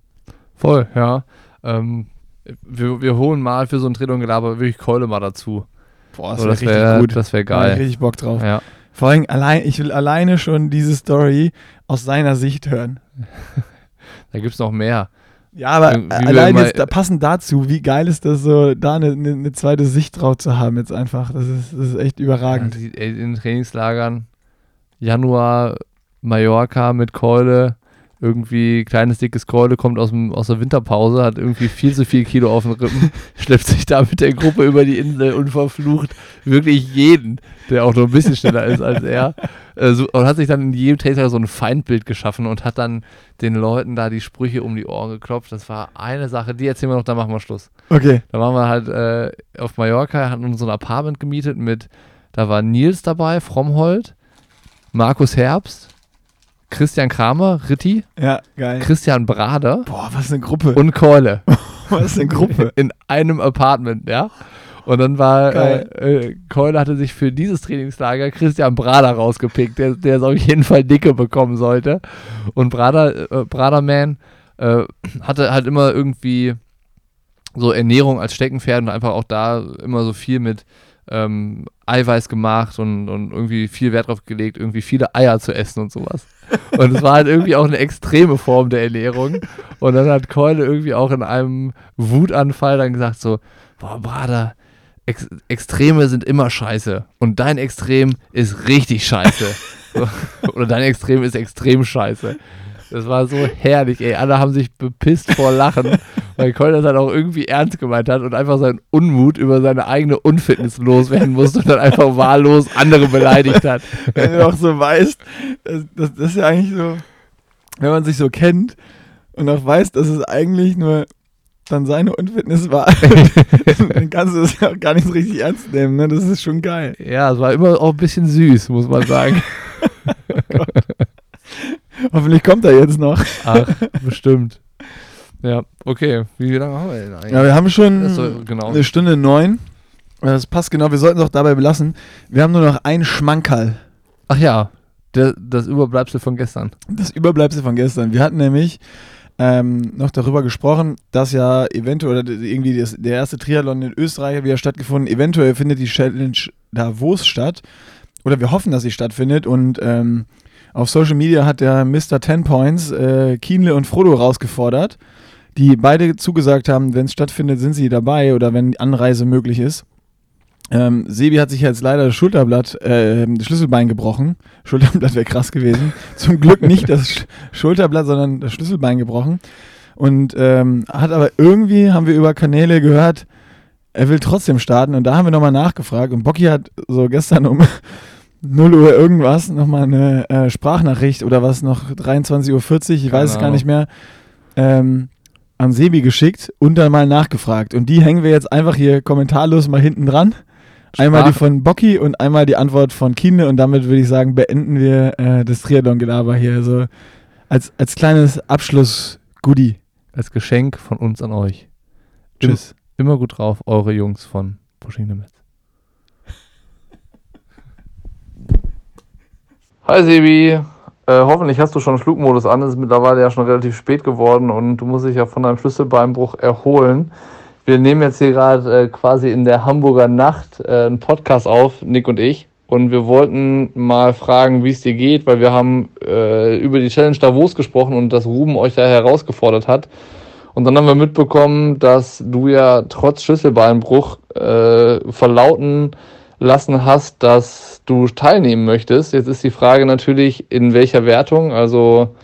Voll, ja. Ähm, wir, wir holen mal für so ein Dreh Gelaber wirklich Keule mal dazu. Boah, das wäre wär, gut. Das wäre geil. Da richtig Bock drauf. Ja. Vor allem, allein, ich will alleine schon diese Story aus seiner Sicht hören. da gibt es noch mehr. Ja, aber wie allein jetzt da, passend dazu, wie geil ist das so, da eine, eine, zweite Sicht drauf zu haben jetzt einfach. Das ist, das ist echt überragend. Ja, in den Trainingslagern, Januar, Mallorca mit Keule, irgendwie kleines, dickes Keule, kommt aus, dem, aus der Winterpause, hat irgendwie viel zu viel Kilo auf den Rippen, schleppt sich da mit der Gruppe über die Insel und verflucht wirklich jeden, der auch nur ein bisschen schneller ist als er. Äh, so, und hat sich dann in jedem Taser so ein Feindbild geschaffen und hat dann den Leuten da die Sprüche um die Ohren geklopft. Das war eine Sache, die erzählen wir noch, dann machen wir Schluss. Okay. Da waren wir halt äh, auf Mallorca, hatten uns so ein Apartment gemietet mit, da war Nils dabei, Frommhold, Markus Herbst, Christian Kramer, Ritti. Ja, geil. Christian Brader. Boah, was eine Gruppe. Und Keule. was eine Gruppe. In einem Apartment, ja. Und dann war, äh, äh, Keule hatte sich für dieses Trainingslager Christian Brader rausgepickt, der, der es auf jeden Fall dicke bekommen sollte. Und Brader, äh, Braderman äh, hatte halt immer irgendwie so Ernährung als Steckenpferd und einfach auch da immer so viel mit ähm, Eiweiß gemacht und, und irgendwie viel Wert drauf gelegt, irgendwie viele Eier zu essen und sowas. Und es war halt irgendwie auch eine extreme Form der Ernährung. Und dann hat Keule irgendwie auch in einem Wutanfall dann gesagt so, boah, Brader, Ex Extreme sind immer scheiße. Und dein Extrem ist richtig scheiße. Oder dein Extrem ist extrem scheiße. Das war so herrlich, ey. Alle haben sich bepisst vor Lachen, weil Cole das halt auch irgendwie ernst gemeint hat und einfach seinen Unmut über seine eigene Unfitness loswerden musste und dann einfach wahllos andere beleidigt hat. Wenn du auch so weißt, das, das, das ist ja eigentlich so, wenn man sich so kennt und auch weiß, dass es eigentlich nur dann seine Unfitness war, dann kannst du das ja auch gar nicht so richtig ernst nehmen. Ne? Das ist schon geil. Ja, es war immer auch ein bisschen süß, muss man sagen. oh Hoffentlich kommt er jetzt noch. Ach, bestimmt. Ja, okay. Wie lange haben wir denn eigentlich? Ja, wir haben schon genau. eine Stunde neun. Das passt genau. Wir sollten es auch dabei belassen. Wir haben nur noch ein Schmankerl. Ach ja, der, das Überbleibsel von gestern. Das Überbleibsel von gestern. Wir hatten nämlich ähm, noch darüber gesprochen, dass ja eventuell oder irgendwie das, der erste Triathlon in Österreich wieder stattgefunden. Eventuell findet die Challenge Davos statt. Oder wir hoffen, dass sie stattfindet. Und ähm, auf Social Media hat der Mr. Ten Points äh, Kienle und Frodo rausgefordert, die beide zugesagt haben, wenn es stattfindet, sind sie dabei oder wenn Anreise möglich ist. Ähm, Sebi hat sich jetzt leider das Schulterblatt, äh, das Schlüsselbein gebrochen. Schulterblatt wäre krass gewesen. Zum Glück nicht das Sch Schulterblatt, sondern das Schlüsselbein gebrochen. Und ähm, hat aber irgendwie, haben wir über Kanäle gehört, er will trotzdem starten. Und da haben wir nochmal nachgefragt. Und Bocky hat so gestern um 0 Uhr irgendwas, nochmal eine äh, Sprachnachricht oder was noch 23.40 Uhr, ich Keine weiß es gar nicht mehr, ähm, an Sebi geschickt und dann mal nachgefragt. Und die hängen wir jetzt einfach hier kommentarlos mal hinten dran. Einmal die von Bocky und einmal die Antwort von Kine und damit würde ich sagen, beenden wir äh, das Triathlon-Gelaber hier. Also als, als kleines Abschluss-Goodie. Als Geschenk von uns an euch. Tschüss. Immer gut drauf, eure Jungs von Pushing Limits. Hi Sebi, äh, hoffentlich hast du schon Flugmodus an. Es ist mittlerweile ja schon relativ spät geworden und du musst dich ja von deinem Schlüsselbeinbruch erholen. Wir nehmen jetzt hier gerade äh, quasi in der Hamburger Nacht äh, einen Podcast auf, Nick und ich. und wir wollten mal fragen, wie es dir geht, weil wir haben äh, über die Challenge Davos gesprochen und dass Ruben euch da herausgefordert hat. Und dann haben wir mitbekommen, dass du ja trotz Schlüsselbeinbruch äh, verlauten lassen hast, dass du teilnehmen möchtest. Jetzt ist die Frage natürlich, in welcher Wertung? Also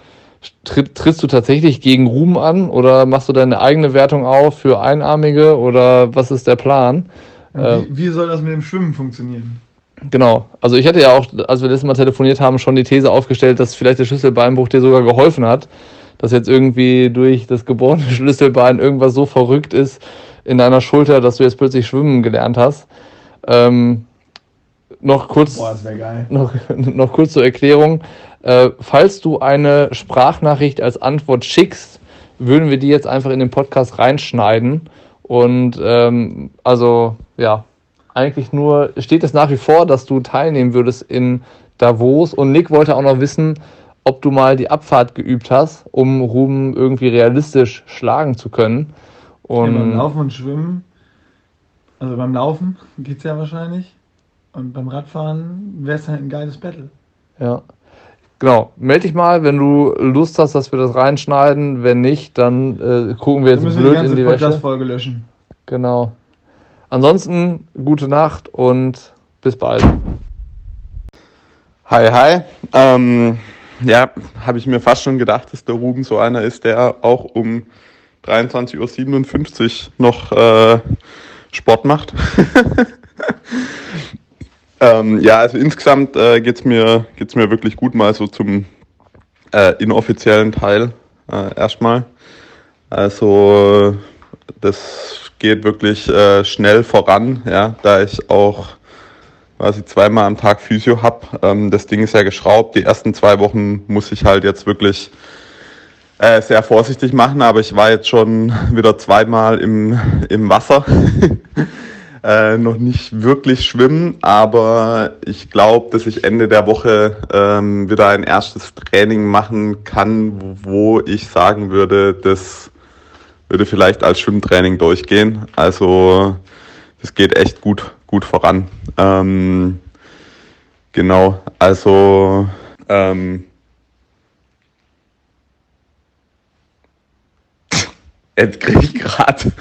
tritt, trittst du tatsächlich gegen Ruhm an oder machst du deine eigene Wertung auf für Einarmige oder was ist der Plan? Wie, äh, wie soll das mit dem Schwimmen funktionieren? Genau. Also ich hatte ja auch, als wir letztes Mal telefoniert haben, schon die These aufgestellt, dass vielleicht der Schlüsselbeinbruch dir sogar geholfen hat. Dass jetzt irgendwie durch das geborene Schlüsselbein irgendwas so verrückt ist in deiner Schulter, dass du jetzt plötzlich schwimmen gelernt hast. Ähm, noch kurz, Boah, Noch, noch kurz zur Erklärung. Äh, falls du eine Sprachnachricht als Antwort schickst, würden wir die jetzt einfach in den Podcast reinschneiden. Und ähm, also ja, eigentlich nur, steht es nach wie vor, dass du teilnehmen würdest in Davos. Und Nick wollte auch noch wissen, ob du mal die Abfahrt geübt hast, um Ruben irgendwie realistisch schlagen zu können. Und ja, Laufen und Schwimmen, also beim Laufen geht es ja wahrscheinlich. Und beim Radfahren wäre es halt ein geiles Battle. Ja. Genau, melde dich mal, wenn du Lust hast, dass wir das reinschneiden. Wenn nicht, dann äh, gucken wir jetzt blöd wir die in die Wäsche. Folge löschen. Genau. Ansonsten gute Nacht und bis bald. Hi, hi. Ähm, ja, habe ich mir fast schon gedacht, dass der Ruben so einer ist, der auch um 23.57 Uhr noch äh, Sport macht. Ähm, ja, also insgesamt äh, geht es mir, geht's mir wirklich gut, mal so zum äh, inoffiziellen Teil äh, erstmal. Also das geht wirklich äh, schnell voran, ja, da ich auch quasi zweimal am Tag Physio habe. Ähm, das Ding ist ja geschraubt. Die ersten zwei Wochen muss ich halt jetzt wirklich äh, sehr vorsichtig machen, aber ich war jetzt schon wieder zweimal im, im Wasser. äh, noch nicht wirklich schwimmen, aber ich glaube, dass ich Ende der Woche ähm, wieder ein erstes Training machen kann, wo ich sagen würde, das würde vielleicht als Schwimmtraining durchgehen. Also das geht echt gut, gut voran. Ähm, genau, also ähm, Jetzt kriege ich gerade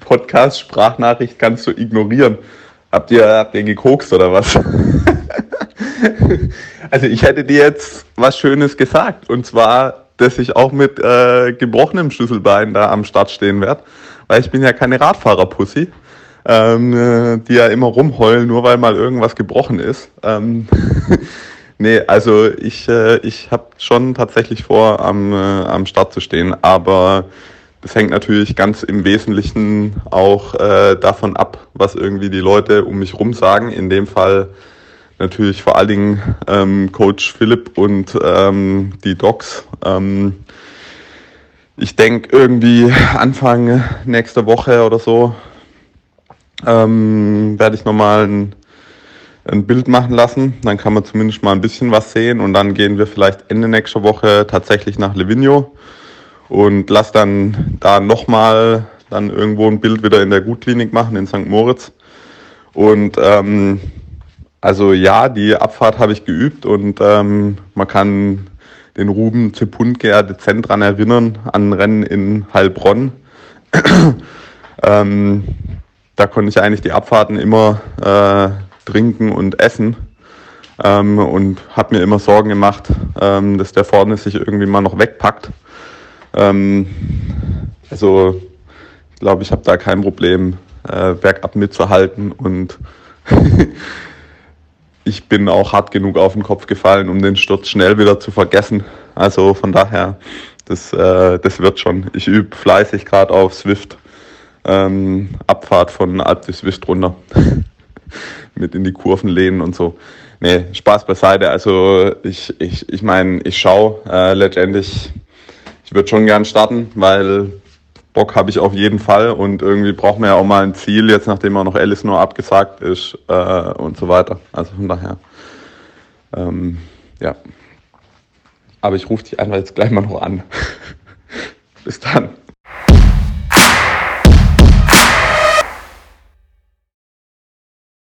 Podcast-Sprachnachricht, kannst du ignorieren. Habt ihr, habt ihr gekokst oder was? also ich hätte dir jetzt was Schönes gesagt. Und zwar, dass ich auch mit äh, gebrochenem Schlüsselbein da am Start stehen werde. Weil ich bin ja keine Radfahrer-Pussy, ähm, äh, die ja immer rumheulen, nur weil mal irgendwas gebrochen ist. Ähm nee, also ich, äh, ich habe schon tatsächlich vor, am, äh, am Start zu stehen. Aber das hängt natürlich ganz im Wesentlichen auch äh, davon ab, was irgendwie die Leute um mich rum sagen. In dem Fall natürlich vor allen Dingen ähm, Coach Philipp und ähm, die Docs. Ähm, ich denke irgendwie Anfang nächster Woche oder so ähm, werde ich nochmal ein, ein Bild machen lassen. Dann kann man zumindest mal ein bisschen was sehen und dann gehen wir vielleicht Ende nächster Woche tatsächlich nach Livigno und lass dann da nochmal dann irgendwo ein Bild wieder in der Gutklinik machen in St. Moritz. Und ähm, also ja, die Abfahrt habe ich geübt und ähm, man kann den Ruben Zepundke ja dezent daran erinnern an Rennen in Heilbronn. ähm, da konnte ich eigentlich die Abfahrten immer äh, trinken und essen ähm, und habe mir immer Sorgen gemacht, ähm, dass der vorne sich irgendwie mal noch wegpackt. Ähm, also ich glaube, ich habe da kein Problem, äh, bergab mitzuhalten und ich bin auch hart genug auf den Kopf gefallen, um den Sturz schnell wieder zu vergessen. Also von daher, das, äh, das wird schon. Ich übe fleißig gerade auf Swift. Ähm, Abfahrt von Alp bis Swift runter. Mit in die Kurven lehnen und so. Nee, Spaß beiseite. Also ich, ich, ich meine, ich schaue äh, letztendlich ich würde schon gern starten, weil Bock habe ich auf jeden Fall und irgendwie braucht man ja auch mal ein Ziel, jetzt nachdem auch noch Alice nur abgesagt ist äh, und so weiter. Also von daher, ähm, ja. Aber ich rufe dich einfach jetzt gleich mal noch an. Bis dann.